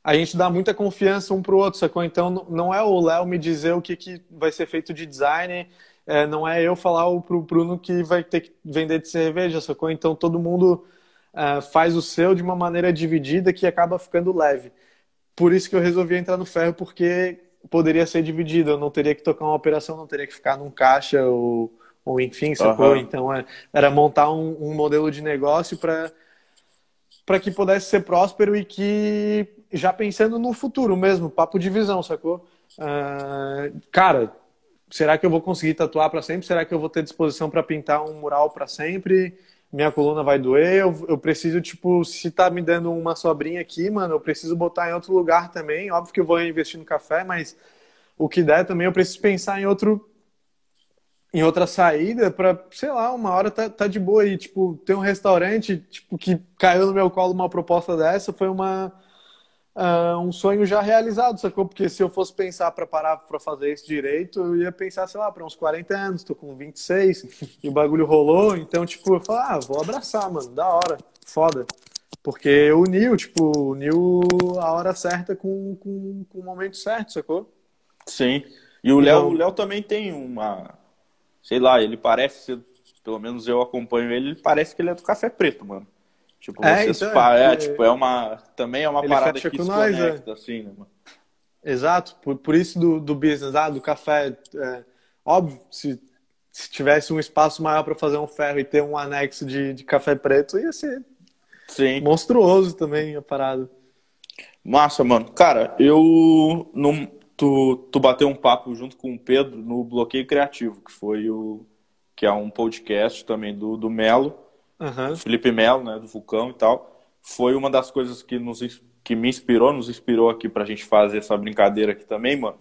a gente dá muita confiança um pro outro, sacou? Então, não é o Léo me dizer o que, que vai ser feito de design, é, não é eu falar pro Bruno que vai ter que vender de cerveja, sacou? Então, todo mundo uh, faz o seu de uma maneira dividida que acaba ficando leve. Por isso que eu resolvi entrar no ferro, porque poderia ser dividido. Eu não teria que tocar uma operação, não teria que ficar num caixa ou, ou enfim, sacou? Uhum. Então é, era montar um, um modelo de negócio para para que pudesse ser próspero e que já pensando no futuro mesmo, papo de visão, sacou? Uh, cara, será que eu vou conseguir tatuar para sempre? Será que eu vou ter disposição para pintar um mural para sempre? Minha coluna vai doer? Eu, eu, preciso, tipo, se tá me dando uma sobrinha aqui, mano, eu preciso botar em outro lugar também. Óbvio que eu vou investir no café, mas o que der também eu preciso pensar em outro em outra saída para, sei lá, uma hora tá, tá de boa e tipo, ter um restaurante, tipo, que caiu no meu colo uma proposta dessa, foi uma uh, um sonho já realizado, sacou? Porque se eu fosse pensar para parar para fazer isso direito, eu ia pensar, sei lá, para uns 40 anos, tô com 26 *laughs* e o bagulho rolou, então, tipo, eu falo, ah, vou abraçar, mano, da hora, foda. Porque uniu, tipo, uniu a hora certa com, com, com o momento certo, sacou? Sim. E o Léo, então... Léo também tem uma. Sei lá, ele parece. Pelo menos eu acompanho ele, ele parece que ele é do café preto, mano. Tipo, é, vocês então, é, é, tipo, é uma. Também é uma parada que se nós, conecta, é. assim, né, mano? Exato, por, por isso do, do business, ah, do café. É, óbvio, se, se tivesse um espaço maior para fazer um ferro e ter um anexo de, de café preto, ia ser Sim. monstruoso também a parada. Massa, mano. Cara, eu. Não, tu, tu bateu um papo junto com o Pedro no Bloqueio Criativo, que foi o. que é um podcast também do, do Melo uhum. Felipe Melo, né, do Vulcão e tal, foi uma das coisas que, nos, que me inspirou, nos inspirou aqui pra gente fazer essa brincadeira aqui também, mano.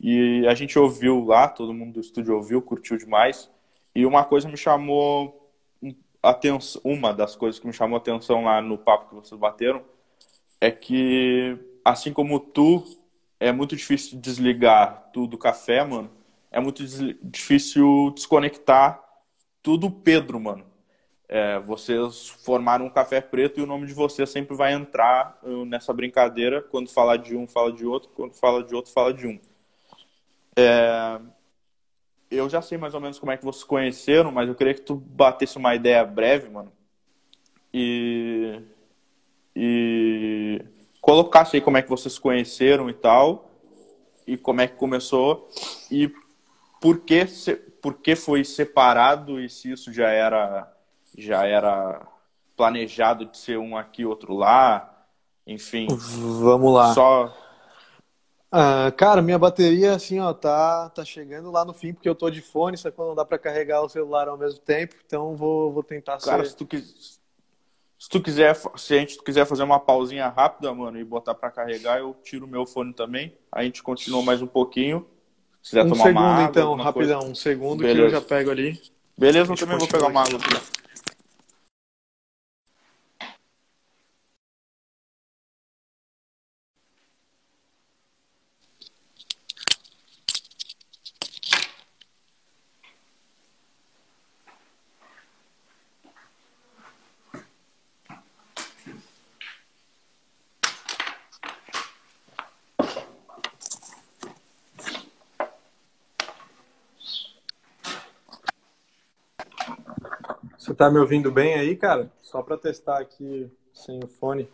E a gente ouviu lá, todo mundo do estúdio ouviu, curtiu demais. E uma coisa me chamou atenção, uma das coisas que me chamou atenção lá no papo que vocês bateram é que, assim como tu, é muito difícil desligar tudo do café, mano. É muito difícil desconectar tudo Pedro, mano é, vocês formaram um café preto e o nome de vocês sempre vai entrar uh, nessa brincadeira. Quando falar de um, fala de outro. Quando fala de outro, fala de um. É, eu já sei mais ou menos como é que vocês conheceram, mas eu queria que tu batesse uma ideia breve, mano. E, e colocasse aí como é que vocês conheceram e tal. e como é que começou e por que, por que foi separado e se isso já era já era planejado de ser um aqui outro lá, enfim. Vamos lá. Só ah, cara, minha bateria assim, ó, tá tá chegando lá no fim porque eu tô de fone, só que não dá para carregar o celular ao mesmo tempo, então vou vou tentar Cara, ser... se tu quiser se tu quiser, se a gente quiser fazer uma pausinha rápida, mano, e botar para carregar, eu tiro o meu fone também. A gente continua mais um pouquinho. Se quiser um tomar segundo uma água, então, rapidão, coisa. um segundo Beleza. que eu já pego ali. Beleza, eu também vou pegar uma água. aqui. Tá me ouvindo bem aí, cara? Só para testar aqui sem o fone.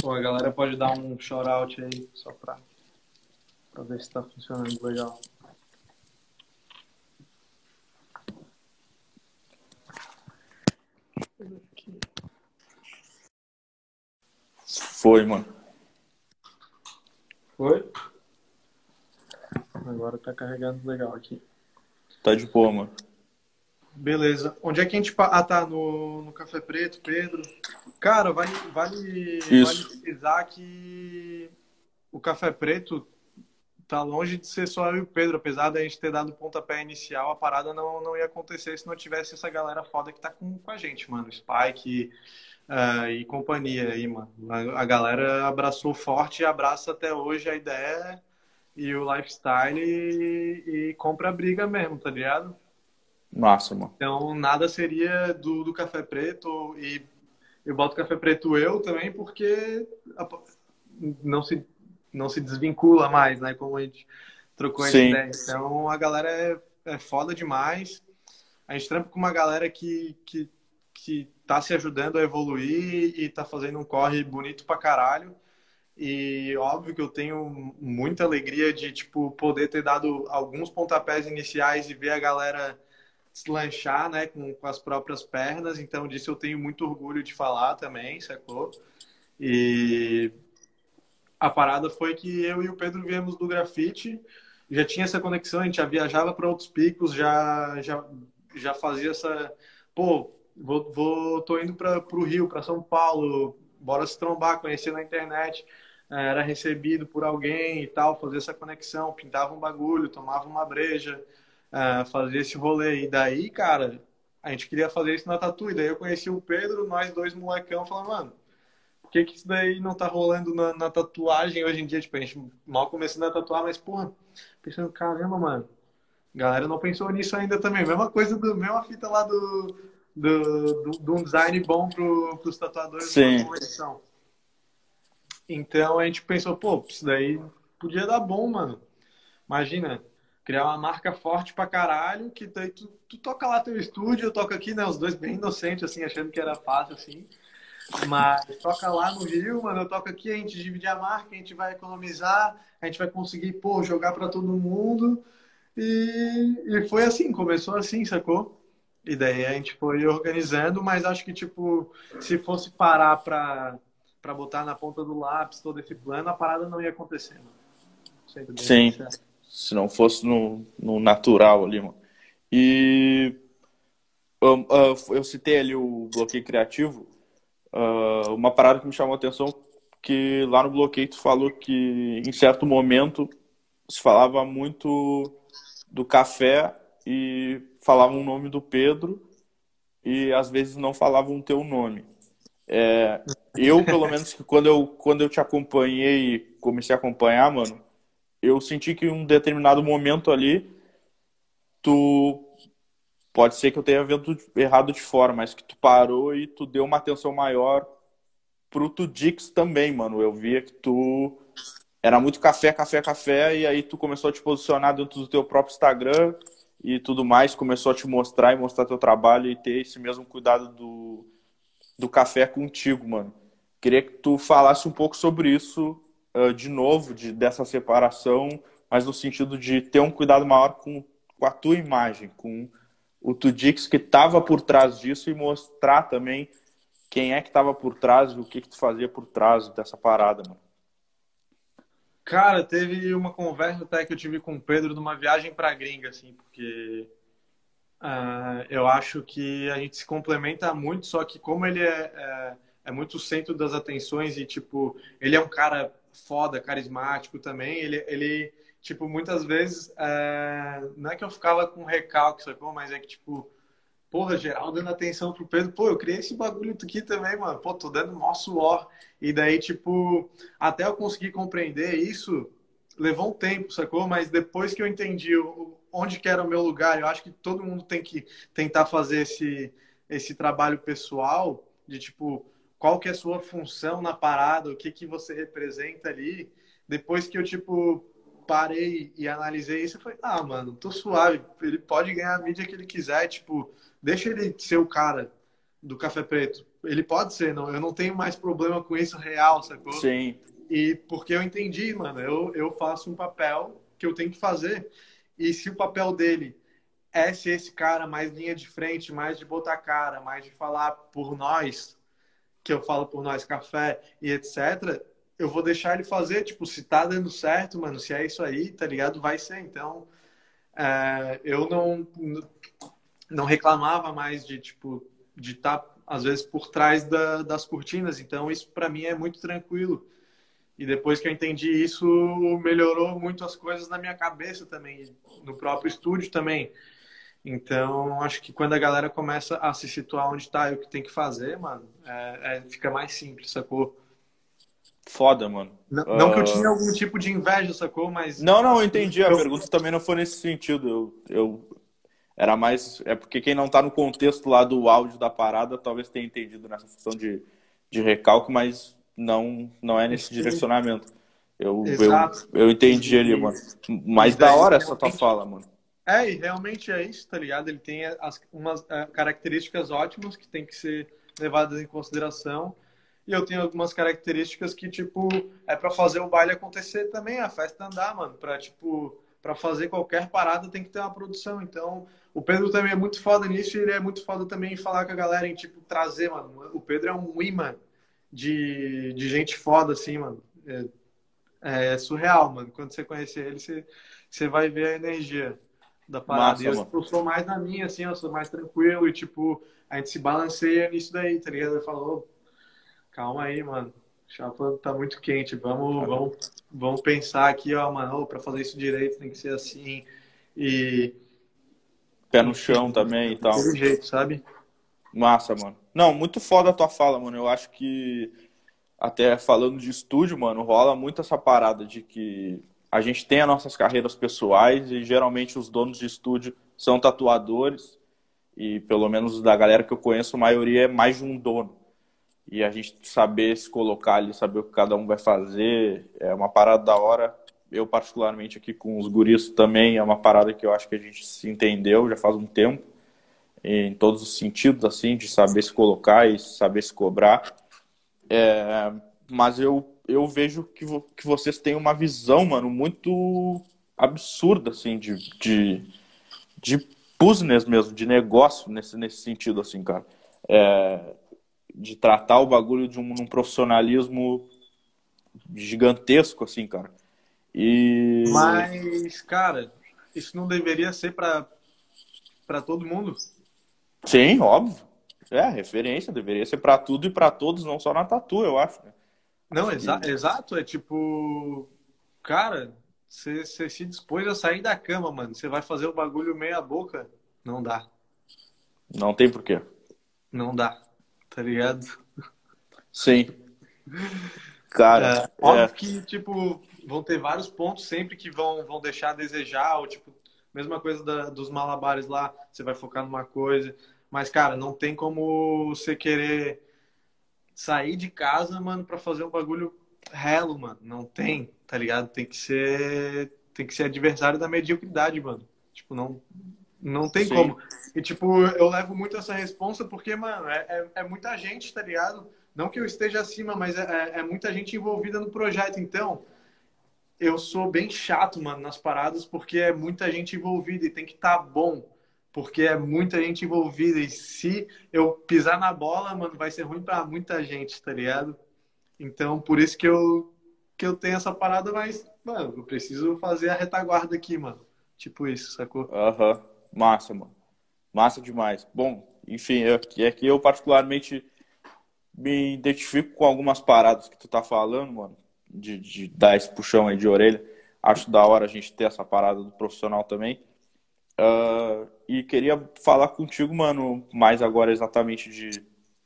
Pô, a galera pode dar um shout-out aí, só pra, pra ver se tá funcionando legal. Foi, mano. Foi? Agora tá carregando legal aqui. Tá de boa, mano. Beleza. Onde é que a gente. Ah, tá. No, no Café Preto, Pedro. Cara, vale, vale, Isso. vale frisar que o Café Preto tá longe de ser só eu e o Pedro. Apesar da gente ter dado o pontapé inicial, a parada não, não ia acontecer se não tivesse essa galera foda que tá com, com a gente, mano. Spike ah, e companhia aí, mano. A, a galera abraçou forte e abraça até hoje a ideia e o lifestyle e, e compra a briga mesmo, tá ligado? Massa, mano. Então, nada seria do, do Café Preto e eu boto Café Preto eu também porque não se, não se desvincula mais, né? Como a gente trocou a Sim. ideia. Então, a galera é, é foda demais. A gente trampa com uma galera que, que, que tá se ajudando a evoluir e tá fazendo um corre bonito pra caralho. E óbvio que eu tenho muita alegria de, tipo, poder ter dado alguns pontapés iniciais e ver a galera deslanchar, né, com, com as próprias pernas. Então, disso eu tenho muito orgulho de falar também, sacou? E a parada foi que eu e o Pedro viemos do grafite, já tinha essa conexão, a gente já viajava para outros picos, já, já, já fazia essa. Pô, vou, vou, tô indo para o Rio, para São Paulo, bora se trombar, conhecer na internet. Eh, Era recebido por alguém e tal, fazer essa conexão, pintava um bagulho, tomava uma breja, ah, fazer esse rolê. E daí, cara, a gente queria fazer isso na Tatu. E daí eu conheci o Pedro, nós dois molecão, falando, mano, por que que isso daí não tá rolando na, na tatuagem hoje em dia? Tipo, a gente mal começando a tatuar, mas, porra, pensando, caramba, mano, a galera não pensou nisso ainda também. Mesma coisa, do, mesma fita lá do, do, do, de um design bom pro, pros tatuadores Sim. da coleção. Então a gente pensou, pô, isso daí podia dar bom, mano. Imagina, criar uma marca forte pra caralho, que daí tu, tu toca lá teu estúdio, eu toco aqui, né? Os dois bem inocentes, assim, achando que era fácil, assim. Mas toca lá no Rio, mano, eu toco aqui, a gente divide a marca, a gente vai economizar, a gente vai conseguir, pô, jogar pra todo mundo. E, e foi assim, começou assim, sacou? E daí a gente foi organizando, mas acho que, tipo, se fosse parar pra, pra botar na ponta do lápis todo esse plano, a parada não ia acontecer, mano. Sim. sincero. Se não fosse no, no natural ali, mano. E ah, eu citei ali o bloqueio criativo. Ah, uma parada que me chamou a atenção que lá no bloqueio tu falou que em certo momento se falava muito do café e falavam o nome do Pedro e às vezes não falavam o teu nome. É, eu, pelo menos, quando eu, quando eu te acompanhei comecei a acompanhar, mano, eu senti que em um determinado momento ali, tu. Pode ser que eu tenha vendo errado de fora, mas que tu parou e tu deu uma atenção maior pro Tudix também, mano. Eu via que tu era muito café, café, café, e aí tu começou a te posicionar dentro do teu próprio Instagram e tudo mais, começou a te mostrar e mostrar teu trabalho e ter esse mesmo cuidado do, do café contigo, mano. Queria que tu falasse um pouco sobre isso uh, de novo, de, dessa separação, mas no sentido de ter um cuidado maior com, com a tua imagem, com o Tudix que estava por trás disso e mostrar também quem é que estava por trás e o que, que tu fazia por trás dessa parada, mano. Cara, teve uma conversa até que eu tive com o Pedro numa viagem para gringa, assim, porque uh, eu acho que a gente se complementa muito, só que como ele é, é, é muito o centro das atenções e, tipo, ele é um cara foda, carismático também, ele, ele tipo, muitas vezes, é, não é que eu ficava com recalque, sacou? Mas é que, tipo, porra, geral dando atenção pro Pedro, pô, eu criei esse bagulho aqui também, mano, pô, tô dando mó suor. E daí, tipo, até eu conseguir compreender isso, levou um tempo, sacou? Mas depois que eu entendi onde que era o meu lugar, eu acho que todo mundo tem que tentar fazer esse, esse trabalho pessoal de, tipo, qual que é a sua função na parada, o que que você representa ali. Depois que eu, tipo, parei e analisei isso, eu falei, ah, mano, tô suave, ele pode ganhar a mídia que ele quiser, tipo, deixa ele ser o cara do Café Preto. Ele pode ser, não, eu não tenho mais problema com isso real, sacou? Sim. E porque eu entendi, mano, eu, eu faço um papel que eu tenho que fazer. E se o papel dele é ser esse cara mais linha de frente, mais de botar cara, mais de falar por nós, que eu falo por nós café e etc., eu vou deixar ele fazer, tipo, se tá dando certo, mano, se é isso aí, tá ligado? Vai ser. Então, é, eu não, não reclamava mais de, tipo, de estar, tá, às vezes, por trás da, das cortinas. Então, isso para mim é muito tranquilo. E depois que eu entendi isso, melhorou muito as coisas na minha cabeça também, no próprio estúdio também. Então, acho que quando a galera começa a se situar onde está e o que tem que fazer, mano, é, é, fica mais simples, sacou? Foda, mano. Não, não uh... que eu ah, tinha algum tipo de inveja, sacou? Mas. Não, não, eu entendi. A eu... pergunta também não foi nesse sentido. Eu, eu. Era mais. É porque quem não tá no contexto lá do áudio da parada talvez tenha entendido nessa função de, de recalque, mas não, não é nesse direcionamento. Eu, eu, eu entendi ali, mano. Mas da hora essa tua fala, mano. É, e realmente é isso, tá ligado? Ele tem as, umas uh, características ótimas que tem que ser levadas em consideração e eu tenho algumas características que, tipo, é para fazer o baile acontecer também, a festa andar, mano. Pra, tipo, para fazer qualquer parada tem que ter uma produção. Então, o Pedro também é muito foda nisso e ele é muito foda também em falar com a galera, em, tipo, trazer, mano. O Pedro é um imã de, de gente foda, assim, mano. É, é surreal, mano. Quando você conhecer ele, você, você vai ver a energia da parada. Massa, eu, eu sou mais na minha, assim, eu sou mais tranquilo e, tipo, a gente se balanceia nisso daí, tá ligado? Ele falou, calma aí, mano. Chapa tá muito quente. Vamos, vamos, vamos pensar aqui, ó, mano, para fazer isso direito tem que ser assim. E. Pé no chão também e tal. Daquele jeito, sabe? Massa, mano. Não, muito foda a tua fala, mano. Eu acho que, até falando de estúdio, mano, rola muito essa parada de que a gente tem as nossas carreiras pessoais e geralmente os donos de estúdio são tatuadores. E pelo menos da galera que eu conheço, a maioria é mais de um dono e a gente saber se colocar ali, saber o que cada um vai fazer, é uma parada da hora. Eu, particularmente, aqui com os guris também, é uma parada que eu acho que a gente se entendeu já faz um tempo, em todos os sentidos, assim, de saber se colocar e saber se cobrar. É, mas eu, eu vejo que, que vocês têm uma visão, mano, muito absurda, assim, de, de, de business mesmo, de negócio nesse, nesse sentido, assim, cara. É, de tratar o bagulho de um, um profissionalismo gigantesco, assim, cara. E... Mas, cara, isso não deveria ser para todo mundo? Sim, óbvio. É, referência, deveria ser para tudo e para todos, não só na tatu, eu acho. Né? Não, exa que... exato, é tipo, cara, você se dispôs a sair da cama, mano. Você vai fazer o bagulho meia boca? Não dá. Não tem porquê. Não dá tá ligado? Sim. Cara, é, óbvio é. que, tipo, vão ter vários pontos sempre que vão, vão deixar a desejar, ou, tipo, mesma coisa da, dos malabares lá, você vai focar numa coisa. Mas, cara, não tem como você querer sair de casa, mano, para fazer um bagulho relo, mano. Não tem, tá ligado? Tem que ser tem que ser adversário da mediocridade, mano. Tipo, não Não tem Sim. como. E, tipo, eu levo muito essa responsa porque, mano, é, é, é muita gente, tá ligado? Não que eu esteja acima, mas é, é, é muita gente envolvida no projeto. Então, eu sou bem chato, mano, nas paradas, porque é muita gente envolvida e tem que estar tá bom. Porque é muita gente envolvida. E se eu pisar na bola, mano, vai ser ruim para muita gente, tá ligado? Então, por isso que eu, que eu tenho essa parada, mas, mano, eu preciso fazer a retaguarda aqui, mano. Tipo isso, sacou? Aham. Uhum. Massa, mano. Massa demais. Bom, enfim, é que aqui eu particularmente me identifico com algumas paradas que tu tá falando, mano, de, de dar esse puxão aí de orelha. Acho da hora a gente ter essa parada do profissional também. Uh, e queria falar contigo, mano, mais agora exatamente de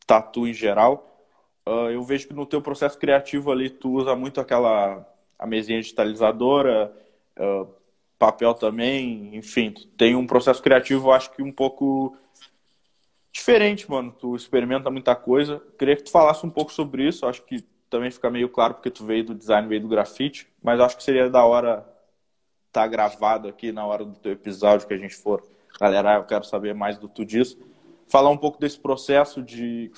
tatu em geral. Uh, eu vejo que no teu processo criativo ali tu usa muito aquela a mesinha digitalizadora, uh, papel também, enfim, tem um processo criativo, acho que um pouco diferente, mano. Tu experimenta muita coisa. Queria que tu falasse um pouco sobre isso. Acho que também fica meio claro porque tu veio do design, veio do grafite, mas acho que seria da hora tá gravado aqui na hora do teu episódio que a gente for. Galera, eu quero saber mais do tu disso. Falar um pouco desse processo de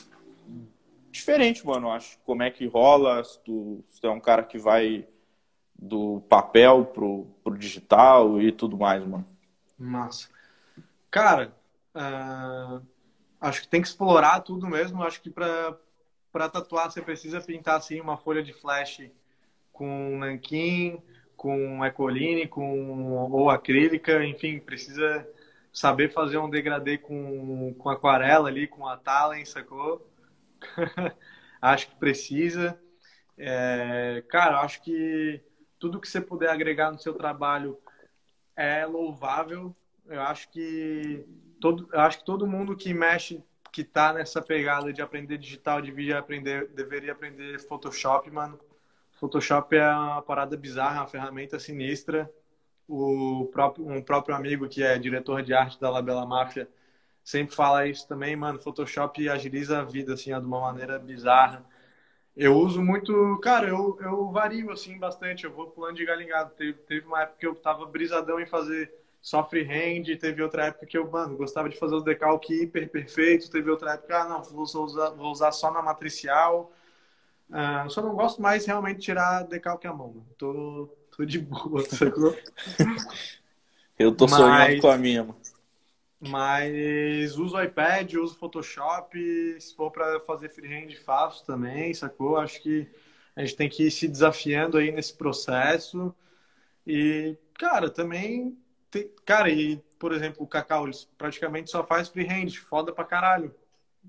diferente, mano. Acho como é que rola, se tu, se tu é um cara que vai do papel pro, pro digital e tudo mais, mano. Massa. Cara, uh, acho que tem que explorar tudo mesmo. Acho que para tatuar você precisa pintar assim uma folha de flash com nanquim, com ecoline, com ou acrílica, enfim, precisa saber fazer um degradê com, com aquarela ali, com a Talent, sacou? *laughs* acho que precisa. É, cara, acho que tudo que você puder agregar no seu trabalho é louvável. Eu acho que todo, acho que todo mundo que mexe, que está nessa pegada de aprender digital, devia aprender, deveria aprender Photoshop, mano. Photoshop é uma parada bizarra, uma ferramenta sinistra. O próprio, um próprio amigo que é diretor de arte da Labela Máfia sempre fala isso também, mano. Photoshop agiliza a vida, assim, de uma maneira bizarra. Eu uso muito, cara, eu, eu vario assim bastante, eu vou pulando de galingado. Teve, teve uma época que eu tava brisadão em fazer só freehand, teve outra época que eu, mano, gostava de fazer os decalques hiper perfeitos, teve outra época, ah, não, vou usar, vou usar só na matricial. Uh, só não gosto mais realmente de tirar decalque à mão, mano. Tô, tô de boa, *laughs* sacou? eu tô Mas... sonhando com a minha, mano. Mas uso iPad, uso Photoshop, se for para fazer freehand, faço também, sacou? Acho que a gente tem que ir se desafiando aí nesse processo. E, cara, também. Tem... Cara, e, por exemplo, o Cacau, eles praticamente só faz freehand, foda pra caralho.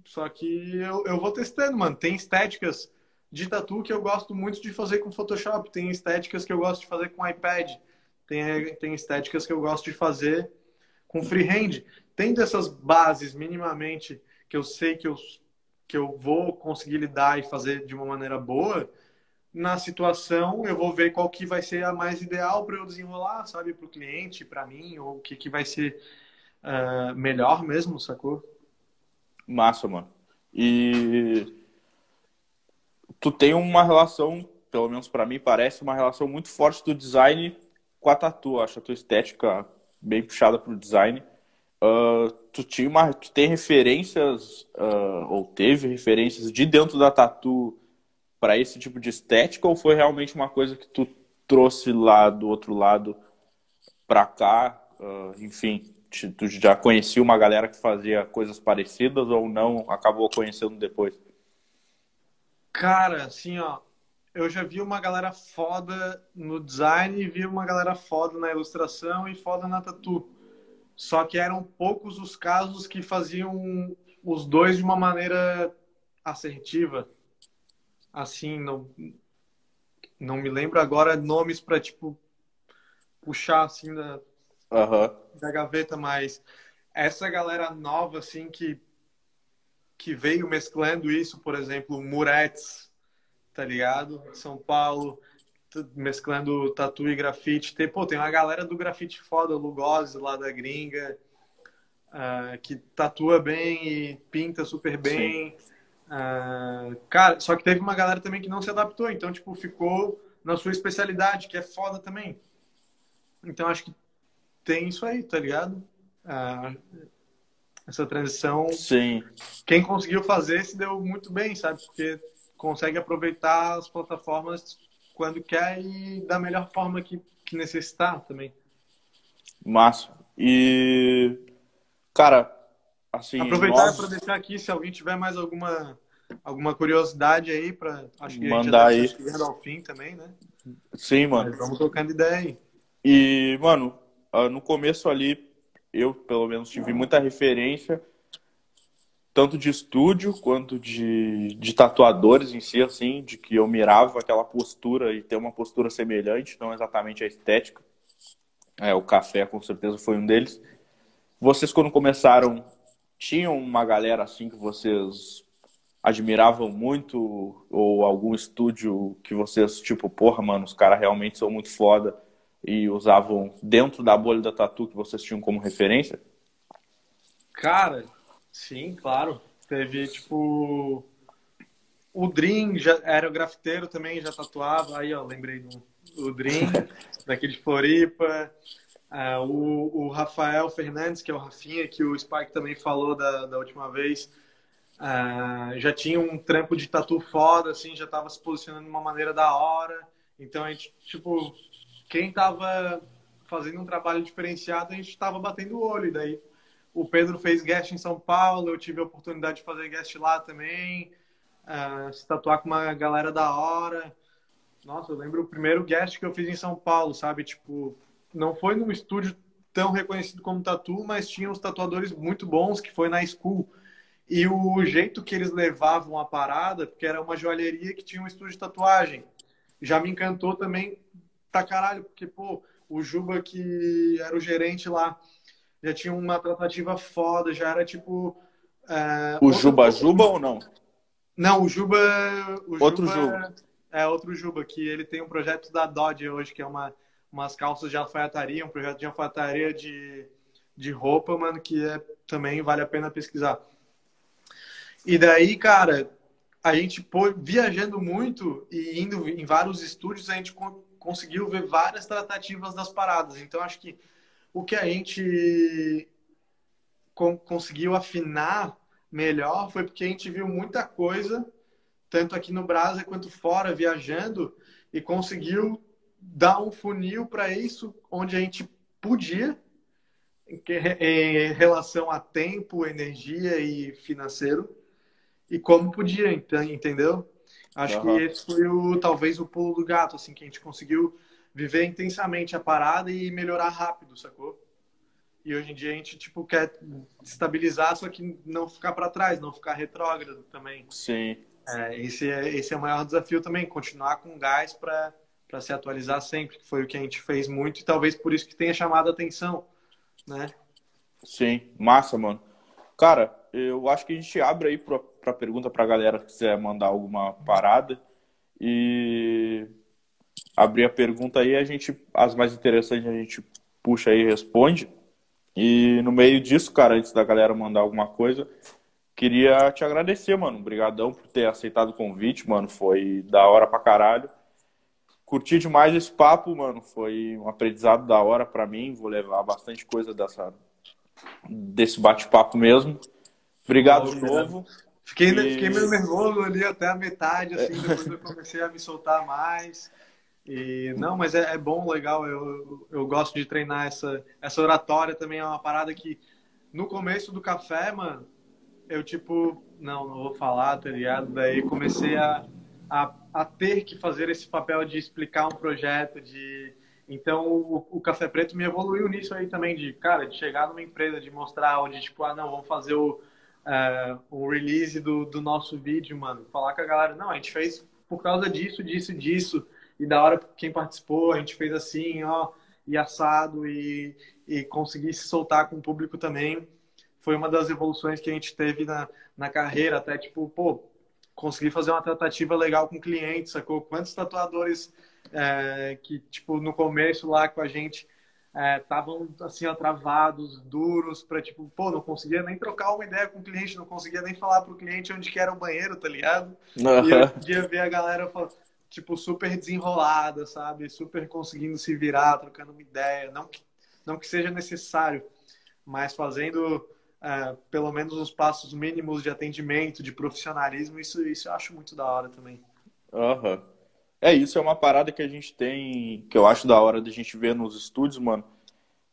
Só que eu, eu vou testando, mano. Tem estéticas de tatu que eu gosto muito de fazer com Photoshop, tem estéticas que eu gosto de fazer com iPad, tem, tem estéticas que eu gosto de fazer com freehand tendo essas bases minimamente que eu sei que eu, que eu vou conseguir lidar e fazer de uma maneira boa, na situação eu vou ver qual que vai ser a mais ideal para eu desenrolar, sabe, para o cliente, para mim, ou o que, que vai ser uh, melhor mesmo, sacou? Massa, mano. E tu tem uma relação, pelo menos para mim parece, uma relação muito forte do design com a tatu. Acho a tua estética bem puxada pro design. Uh, tu, tinha uma, tu tem referências, uh, ou teve referências de dentro da tatu para esse tipo de estética, ou foi realmente uma coisa que tu trouxe lá do outro lado para cá? Uh, enfim, tu já conhecia uma galera que fazia coisas parecidas ou não? Acabou conhecendo depois? Cara, assim, ó, eu já vi uma galera foda no design, vi uma galera foda na ilustração e foda na tatu. Só que eram poucos os casos que faziam os dois de uma maneira assertiva. Assim, não, não me lembro agora nomes para tipo puxar assim da, uhum. da gaveta, mas essa galera nova assim que que veio mesclando isso, por exemplo, Muretes, tá ligado? São Paulo, mesclando tatu e grafite. Tem, pô, tem uma galera do grafite foda, Lugose lá da gringa, uh, que tatua bem e pinta super bem. Uh, cara, só que teve uma galera também que não se adaptou, então, tipo, ficou na sua especialidade, que é foda também. Então, acho que tem isso aí, tá ligado? uh, essa transição. Sim. Quem conseguiu fazer se deu muito bem, sabe? Porque consegue aproveitar as plataformas quando quer e da melhor forma que, que necessitar também. Massa. E, cara, assim. Aproveitar nós... para deixar aqui, se alguém tiver mais alguma, alguma curiosidade aí, para acho que mandar aí. chegando ao fim também, né? Sim, mano. Mas vamos trocando ideia aí. E, mano, ah, no começo ali, eu pelo menos tive muita referência, tanto de estúdio quanto de, de tatuadores em si, assim, de que eu mirava aquela postura e ter uma postura semelhante, não exatamente a estética. É, o café com certeza foi um deles. Vocês quando começaram tinham uma galera assim que vocês admiravam muito ou algum estúdio que vocês tipo, porra, mano, os caras realmente são muito foda e usavam dentro da bolha da tatu que vocês tinham como referência? Cara, sim, claro. Teve tipo o Dream já era o grafiteiro também, já tatuava. Aí, ó, lembrei do o Dream, *laughs* daqui de Floripa. Uh, o, o, Rafael Fernandes, que é o Rafinha, que o Spike também falou da, da última vez, uh, já tinha um trampo de tatu foda, assim, já estava se posicionando de uma maneira da hora. Então a gente, tipo, quem estava fazendo um trabalho diferenciado, a gente estava batendo o olho. E daí o Pedro fez guest em São Paulo, eu tive a oportunidade de fazer guest lá também, uh, se tatuar com uma galera da hora. Nossa, eu lembro o primeiro guest que eu fiz em São Paulo, sabe? Tipo, não foi num estúdio tão reconhecido como Tatu, mas tinha uns tatuadores muito bons que foi na School. E o jeito que eles levavam a parada, porque era uma joalheria que tinha um estúdio de tatuagem, já me encantou também pra caralho, porque, pô, o Juba, que era o gerente lá, já tinha uma tratativa foda, já era tipo. É, o Juba Juba ou não? Não, o Juba. O outro Juba. Juba. É outro Juba, que ele tem um projeto da Dodge hoje, que é uma, umas calças de alfaiataria, um projeto de alfaiataria de, de roupa, mano, que é, também vale a pena pesquisar. E daí, cara, a gente pô, viajando muito e indo em vários estúdios, a gente conseguiu ver várias tratativas das paradas. Então, acho que o que a gente conseguiu afinar melhor foi porque a gente viu muita coisa tanto aqui no Brasa quanto fora, viajando, e conseguiu dar um funil para isso, onde a gente podia, em relação a tempo, energia e financeiro, e como podia, entendeu? Acho uhum. que esse foi o, talvez o pulo do gato, assim, que a gente conseguiu viver intensamente a parada e melhorar rápido, sacou? E hoje em dia a gente, tipo, quer estabilizar, só que não ficar para trás, não ficar retrógrado também. Sim. É, esse, é, esse é o maior desafio também, continuar com gás para se atualizar sempre, que foi o que a gente fez muito e talvez por isso que tenha chamado a atenção, né? Sim, massa, mano. Cara, eu acho que a gente abre aí para pergunta para a galera que quiser mandar alguma parada e abrir a pergunta aí, a gente as mais interessantes a gente puxa aí e responde. E no meio disso, cara, antes da galera mandar alguma coisa, Queria te agradecer, mano. Obrigadão por ter aceitado o convite, mano. Foi da hora pra caralho. Curti demais esse papo, mano. Foi um aprendizado da hora para mim. Vou levar bastante coisa dessa, desse bate-papo mesmo. Obrigado de novo. Fiquei, e... fiquei meio nervoso ali até a metade, assim, depois eu comecei a me soltar mais. E não, mas é, é bom, legal. Eu, eu gosto de treinar essa, essa oratória também. É uma parada que no começo do café, mano, eu, tipo, não, não vou falar, tá ligado? Daí comecei a, a, a ter que fazer esse papel de explicar um projeto, de... Então, o, o Café Preto me evoluiu nisso aí também, de, cara, de chegar numa empresa, de mostrar onde, tipo, ah, não, vamos fazer o, uh, o release do, do nosso vídeo, mano. Falar com a galera, não, a gente fez por causa disso, disso, disso. E da hora quem participou, a gente fez assim, ó, e assado, e, e conseguir se soltar com o público também foi uma das evoluções que a gente teve na, na carreira, até tipo, pô, conseguir fazer uma tratativa legal com o cliente, sacou? Quantos tatuadores é, que, tipo, no começo lá com a gente estavam é, assim, ó, travados, duros, para tipo, pô, não conseguia nem trocar uma ideia com o cliente, não conseguia nem falar pro cliente onde que era o banheiro, tá ligado? Uhum. E eu podia ver a galera, tipo, super desenrolada, sabe? Super conseguindo se virar, trocando uma ideia. Não que, não que seja necessário, mas fazendo é, pelo menos os passos mínimos de atendimento, de profissionalismo, isso, isso eu acho muito da hora também. Aham. Uhum. É, isso é uma parada que a gente tem, que eu acho da hora de a gente ver nos estúdios, mano.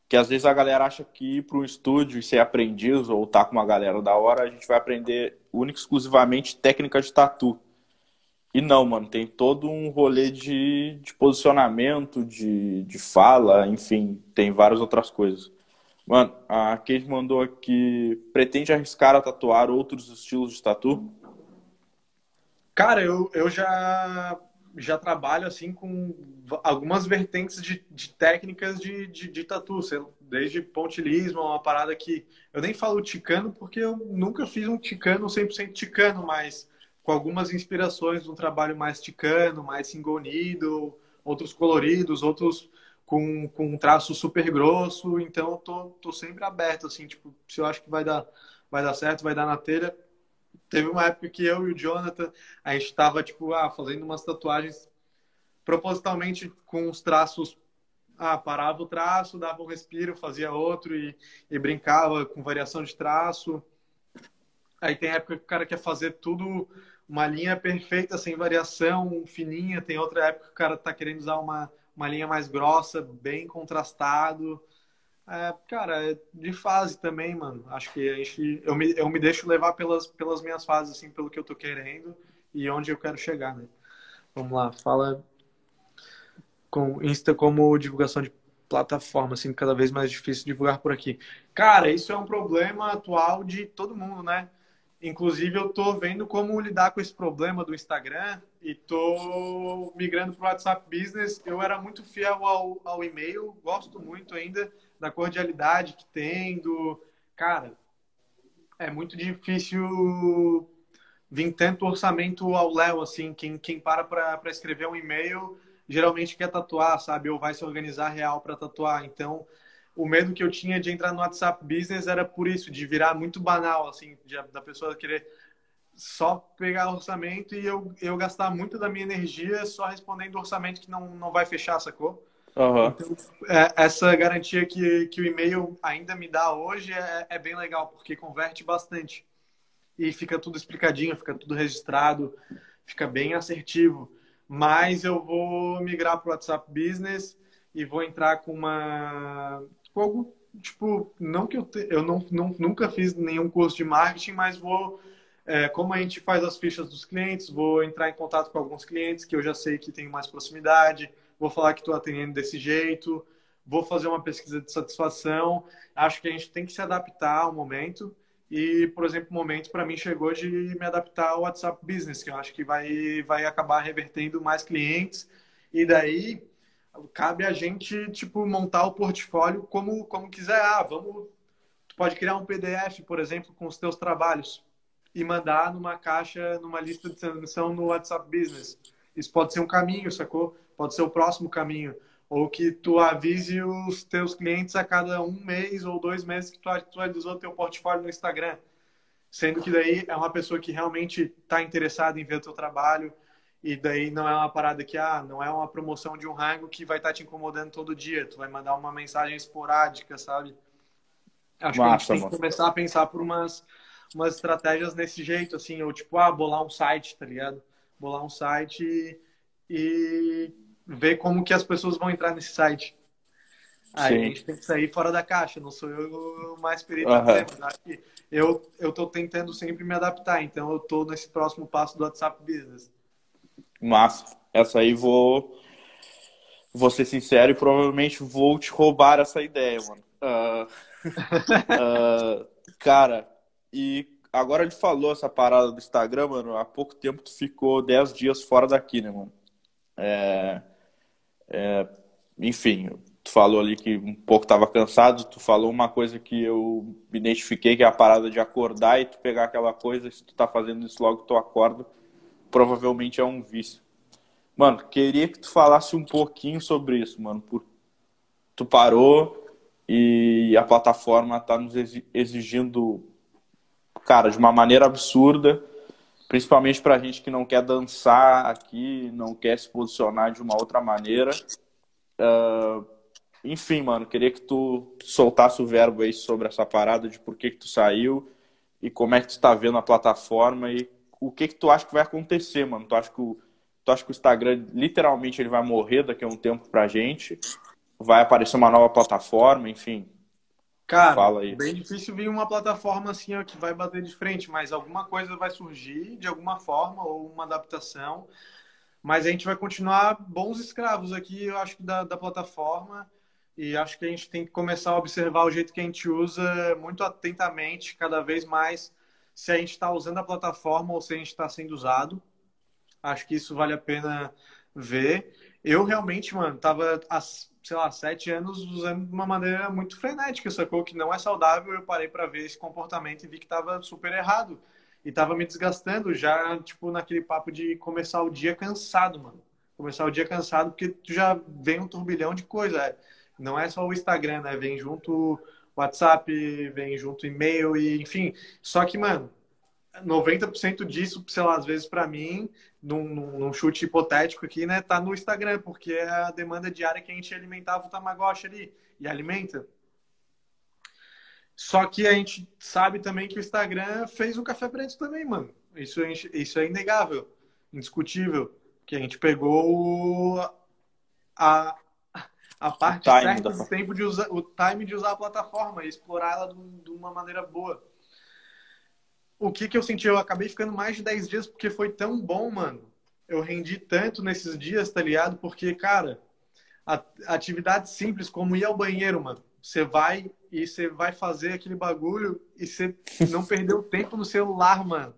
Que às vezes a galera acha que ir para um estúdio e ser aprendiz ou tá com uma galera da hora, a gente vai aprender única e exclusivamente técnica de tatu. E não, mano, tem todo um rolê de, de posicionamento, de, de fala, enfim, tem várias outras coisas. Mano, a Kate mandou aqui, pretende arriscar a tatuar outros estilos de tatu? Cara, eu, eu já, já trabalho assim com algumas vertentes de, de técnicas de, de, de tatu, desde pontilismo, uma parada que eu nem falo ticano porque eu nunca fiz um ticano 100% ticano, mas com algumas inspirações de um trabalho mais ticano, mais single needle, outros coloridos, outros com, com um traço super grosso. Então, eu tô, tô sempre aberto, assim, tipo, se eu acho que vai dar, vai dar certo, vai dar na telha. Teve uma época que eu e o Jonathan, a gente tava, tipo, ah, fazendo umas tatuagens propositalmente com os traços ah, parava o traço, dava um respiro, fazia outro e, e brincava com variação de traço. Aí tem época que o cara quer fazer tudo uma linha perfeita, sem variação, fininha. Tem outra época que o cara tá querendo usar uma, uma linha mais grossa, bem contrastado. É, cara, é de fase também, mano. Acho que a gente, eu, me, eu me deixo levar pelas, pelas minhas fases, assim, pelo que eu tô querendo e onde eu quero chegar, né? Vamos lá, fala com Insta como divulgação de plataforma, assim, cada vez mais difícil divulgar por aqui. Cara, isso é um problema atual de todo mundo, né? Inclusive, eu tô vendo como lidar com esse problema do Instagram e tô migrando para o WhatsApp Business. Eu era muito fiel ao, ao e-mail, gosto muito ainda da cordialidade que tem, do... Cara, é muito difícil vir tanto orçamento ao Léo, assim. Quem, quem para para escrever um e-mail geralmente quer tatuar, sabe? Ou vai se organizar real para tatuar. Então, o medo que eu tinha de entrar no WhatsApp Business era por isso, de virar muito banal, assim, de, da pessoa querer só pegar orçamento e eu, eu gastar muito da minha energia só respondendo orçamento que não, não vai fechar, sacou? Uhum. Então, é, essa garantia que, que o e-mail ainda me dá hoje é, é bem legal, porque converte bastante. E fica tudo explicadinho, fica tudo registrado, fica bem assertivo. Mas eu vou migrar para o WhatsApp Business e vou entrar com uma algo, tipo, não que eu, te, eu não, não, nunca fiz nenhum curso de marketing, mas vou, é, como a gente faz as fichas dos clientes, vou entrar em contato com alguns clientes que eu já sei que tem mais proximidade, vou falar que estou atendendo desse jeito, vou fazer uma pesquisa de satisfação. Acho que a gente tem que se adaptar ao momento. E, por exemplo, o momento para mim chegou de me adaptar ao WhatsApp Business, que eu acho que vai, vai acabar revertendo mais clientes. E daí cabe a gente, tipo, montar o portfólio como, como quiser. Ah, vamos... Tu pode criar um PDF, por exemplo, com os teus trabalhos e mandar numa caixa, numa lista de transmissão no WhatsApp Business. Isso pode ser um caminho, sacou? Pode ser o próximo caminho. Ou que tu avise os teus clientes a cada um mês ou dois meses que tu atualizou teu portfólio no Instagram. Sendo que daí é uma pessoa que realmente está interessada em ver o teu trabalho, e daí não é uma parada que, ah, não é uma promoção de um rango que vai estar tá te incomodando todo dia. Tu vai mandar uma mensagem esporádica, sabe? Acho Massa, que a gente tem que começar a pensar por umas, umas estratégias nesse jeito, assim, ou tipo, ah, bolar um site, tá ligado? Bolar um site e, e ver como que as pessoas vão entrar nesse site. Aí Sim. a gente tem que sair fora da caixa, não sou eu mais perito uhum. Acho que eu, eu tô tentando sempre me adaptar, então eu tô nesse próximo passo do WhatsApp Business. Massa. Essa aí vou. Vou ser sincero e provavelmente vou te roubar essa ideia, mano. Uh, uh, *laughs* cara, e agora ele falou essa parada do Instagram, mano. Há pouco tempo tu ficou 10 dias fora daqui, né, mano? É, é, enfim, tu falou ali que um pouco tava cansado. Tu falou uma coisa que eu me identifiquei, que é a parada de acordar e tu pegar aquela coisa. Se tu tá fazendo isso logo, tu acorda provavelmente é um vício. Mano, queria que tu falasse um pouquinho sobre isso, mano. Por... Tu parou e a plataforma tá nos exigindo, cara, de uma maneira absurda, principalmente pra gente que não quer dançar aqui, não quer se posicionar de uma outra maneira. Uh, enfim, mano, queria que tu soltasse o verbo aí sobre essa parada de por que, que tu saiu e como é que tu tá vendo a plataforma e o que que tu acha que vai acontecer, mano. Tu acha que o, tu acha que o Instagram literalmente ele vai morrer daqui a um tempo pra gente? Vai aparecer uma nova plataforma, enfim. Cara, Fala aí. bem difícil vir uma plataforma assim ó, que vai bater de frente, mas alguma coisa vai surgir de alguma forma ou uma adaptação. Mas a gente vai continuar bons escravos aqui, eu acho da, da plataforma. E acho que a gente tem que começar a observar o jeito que a gente usa muito atentamente, cada vez mais, se a gente está usando a plataforma ou se a gente está sendo usado. Acho que isso vale a pena ver. Eu realmente, mano, tava há, sei lá, sete anos usando de uma maneira muito frenética, sacou? Que não é saudável. Eu parei para ver esse comportamento e vi que tava super errado. E tava me desgastando já, tipo, naquele papo de começar o dia cansado, mano. Começar o dia cansado porque tu já vem um turbilhão de coisa. É não é só o Instagram, né? Vem junto WhatsApp, vem junto e-mail e enfim. Só que, mano, 90% disso, sei lá, às vezes para mim, num, num, chute hipotético aqui, né, tá no Instagram, porque é a demanda diária que a gente alimentava o Tamagotchi ali e alimenta. Só que a gente sabe também que o Instagram fez o café preto também, mano. Isso, isso é inegável, indiscutível. Que a gente pegou a, a parte certa do tempo de usar, o time de usar a plataforma e explorar ela de uma maneira boa. O que que eu senti? Eu acabei ficando mais de 10 dias porque foi tão bom, mano. Eu rendi tanto nesses dias, tá ligado? Porque, cara, atividades simples como ir ao banheiro, mano. Você vai e você vai fazer aquele bagulho e você não perdeu tempo no celular, mano.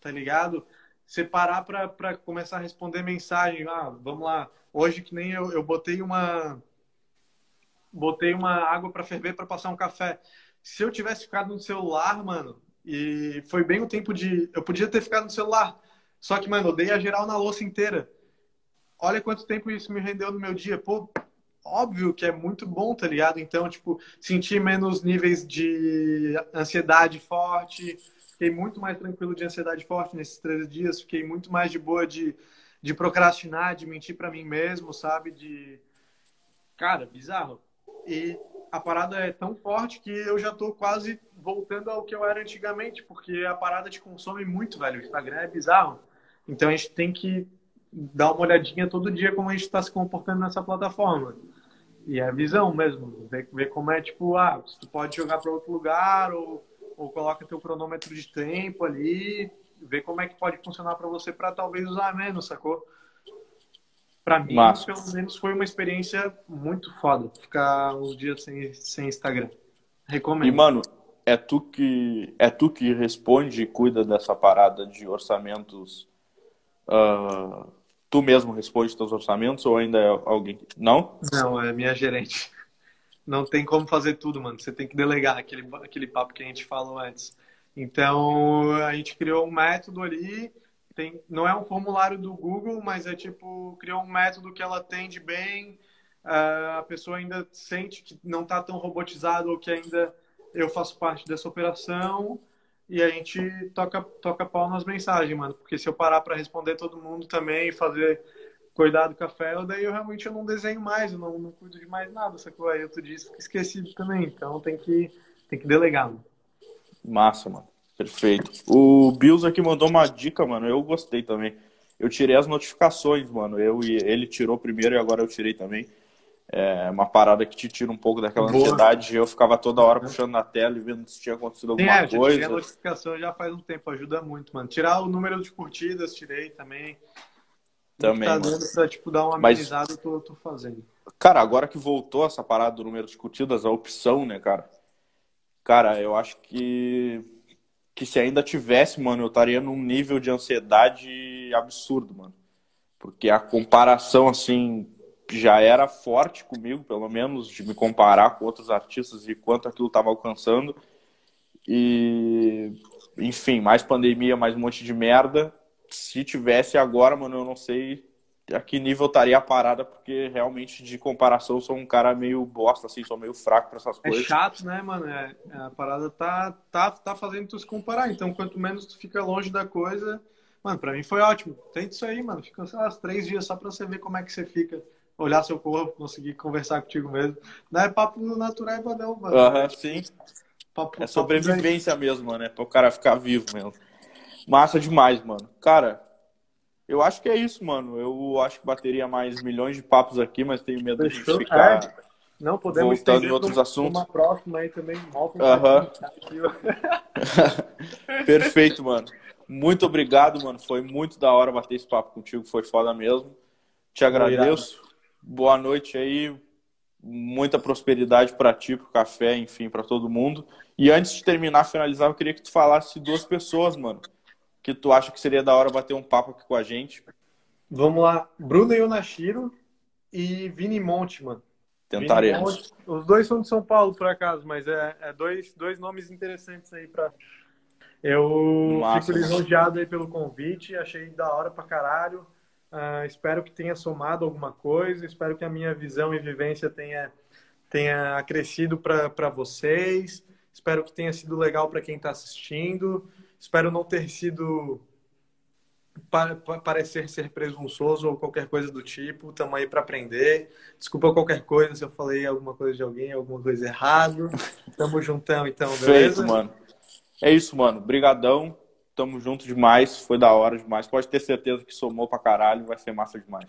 Tá ligado? Você parar pra, pra começar a responder mensagem. Ah, vamos lá Hoje, que nem eu, eu botei uma botei uma água para ferver para passar um café. Se eu tivesse ficado no celular, mano, e foi bem o tempo de. Eu podia ter ficado no celular. Só que, mano, eu dei a geral na louça inteira. Olha quanto tempo isso me rendeu no meu dia. Pô, óbvio que é muito bom, tá ligado? Então, tipo, senti menos níveis de ansiedade forte. Fiquei muito mais tranquilo de ansiedade forte nesses três dias. Fiquei muito mais de boa de de procrastinar, de mentir para mim mesmo, sabe? De. Cara, bizarro. E a parada é tão forte que eu já tô quase voltando ao que eu era antigamente, porque a parada te consome muito, velho. O Instagram é bizarro. Então a gente tem que dar uma olhadinha todo dia como a gente está se comportando nessa plataforma. E é a visão mesmo, ver, ver como é, tipo, ah, se tu pode jogar para outro lugar ou, ou coloca teu cronômetro de tempo ali, ver como é que pode funcionar para você para talvez usar menos, sacou? Para mim, Massa. pelo menos, foi uma experiência muito foda ficar uns dias sem, sem Instagram. Recomendo. E, mano, é tu que é tu que responde e cuida dessa parada de orçamentos. Uh, tu mesmo responde teus orçamentos ou ainda é alguém? Não? Não, é minha gerente. Não tem como fazer tudo, mano. Você tem que delegar aquele, aquele papo que a gente falou antes. Então, a gente criou um método ali, tem, não é um formulário do Google, mas é tipo, criou um método que ela atende bem, uh, a pessoa ainda sente que não está tão robotizado ou que ainda eu faço parte dessa operação e a gente toca, toca pau nas mensagens, mano. Porque se eu parar para responder todo mundo também e fazer cuidar do café, daí eu realmente não desenho mais, eu não, não cuido de mais nada, sacou? Aí outro dia fico esquecido também, então tem que, tem que delegar, mano. Massa, mano. Perfeito. O Bills aqui mandou uma dica, mano. Eu gostei também. Eu tirei as notificações, mano. Eu e ele tirou primeiro e agora eu tirei também. É uma parada que te tira um pouco daquela Boa. ansiedade. Eu ficava toda hora puxando na tela e vendo se tinha acontecido alguma é, coisa. Tirei a notificação já faz um tempo, ajuda muito, mano. Tirar o número de curtidas, tirei também. Também. Tá dando pra, tipo, dar uma amenizada, Mas... eu tô, tô fazendo. Cara, agora que voltou essa parada do número de curtidas, a opção, né, cara? Cara, eu acho que que se ainda tivesse, mano, eu estaria num nível de ansiedade absurdo, mano. Porque a comparação, assim, já era forte comigo, pelo menos, de me comparar com outros artistas e quanto aquilo estava alcançando. E, enfim, mais pandemia, mais um monte de merda. Se tivesse agora, mano, eu não sei a que nível estaria a parada, porque realmente de comparação sou um cara meio bosta, assim, sou meio fraco para essas é coisas. É chato, né, mano? É, a parada tá, tá, tá fazendo tu se comparar, então quanto menos tu fica longe da coisa. Mano, pra mim foi ótimo. Tenta isso aí, mano. Fica sei lá, três dias só pra você ver como é que você fica olhar seu corpo, conseguir conversar contigo mesmo. Não é papo natural, não, mano. Aham, sim. Papo, É sobrevivência mesmo, né? Para o cara ficar vivo mesmo. Massa demais, mano. Cara, eu acho que é isso, mano. Eu acho que bateria mais milhões de papos aqui, mas tenho medo de a gente Fechou? ficar. É. Não, podemos Voltando em outros assuntos. Uma próxima aí também. Um tá aqui, *laughs* Perfeito, mano. Muito obrigado, mano. Foi muito da hora bater esse papo contigo. Foi foda mesmo. Te agradeço. Boa noite aí. Muita prosperidade pra ti, pro café, enfim, pra todo mundo. E antes de terminar, finalizar, eu queria que tu falasse duas pessoas, mano, que tu acha que seria da hora bater um papo aqui com a gente. Vamos lá. Bruno Yonashiro e Vini Monte, mano. Tentaremos. Monte. Os dois são de São Paulo, por acaso, mas é, é dois, dois nomes interessantes aí pra. Eu Massa, fico lisonjeado aí pelo convite, achei da hora pra caralho. Ah, espero que tenha somado alguma coisa, espero que a minha visão e vivência tenha, tenha acrescido para vocês. Espero que tenha sido legal para quem está assistindo. Espero não ter sido pa- pa- parecer ser presunçoso ou qualquer coisa do tipo. Estamos aí para aprender. Desculpa qualquer coisa se eu falei alguma coisa de alguém, alguma coisa errado. Tamo juntão, então, beleza? Feito, mano. É isso, mano. Brigadão. Tamo junto demais. Foi da hora demais. Pode ter certeza que somou pra caralho. Vai ser massa demais.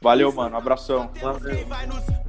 Valeu, mano. Abração. Valeu.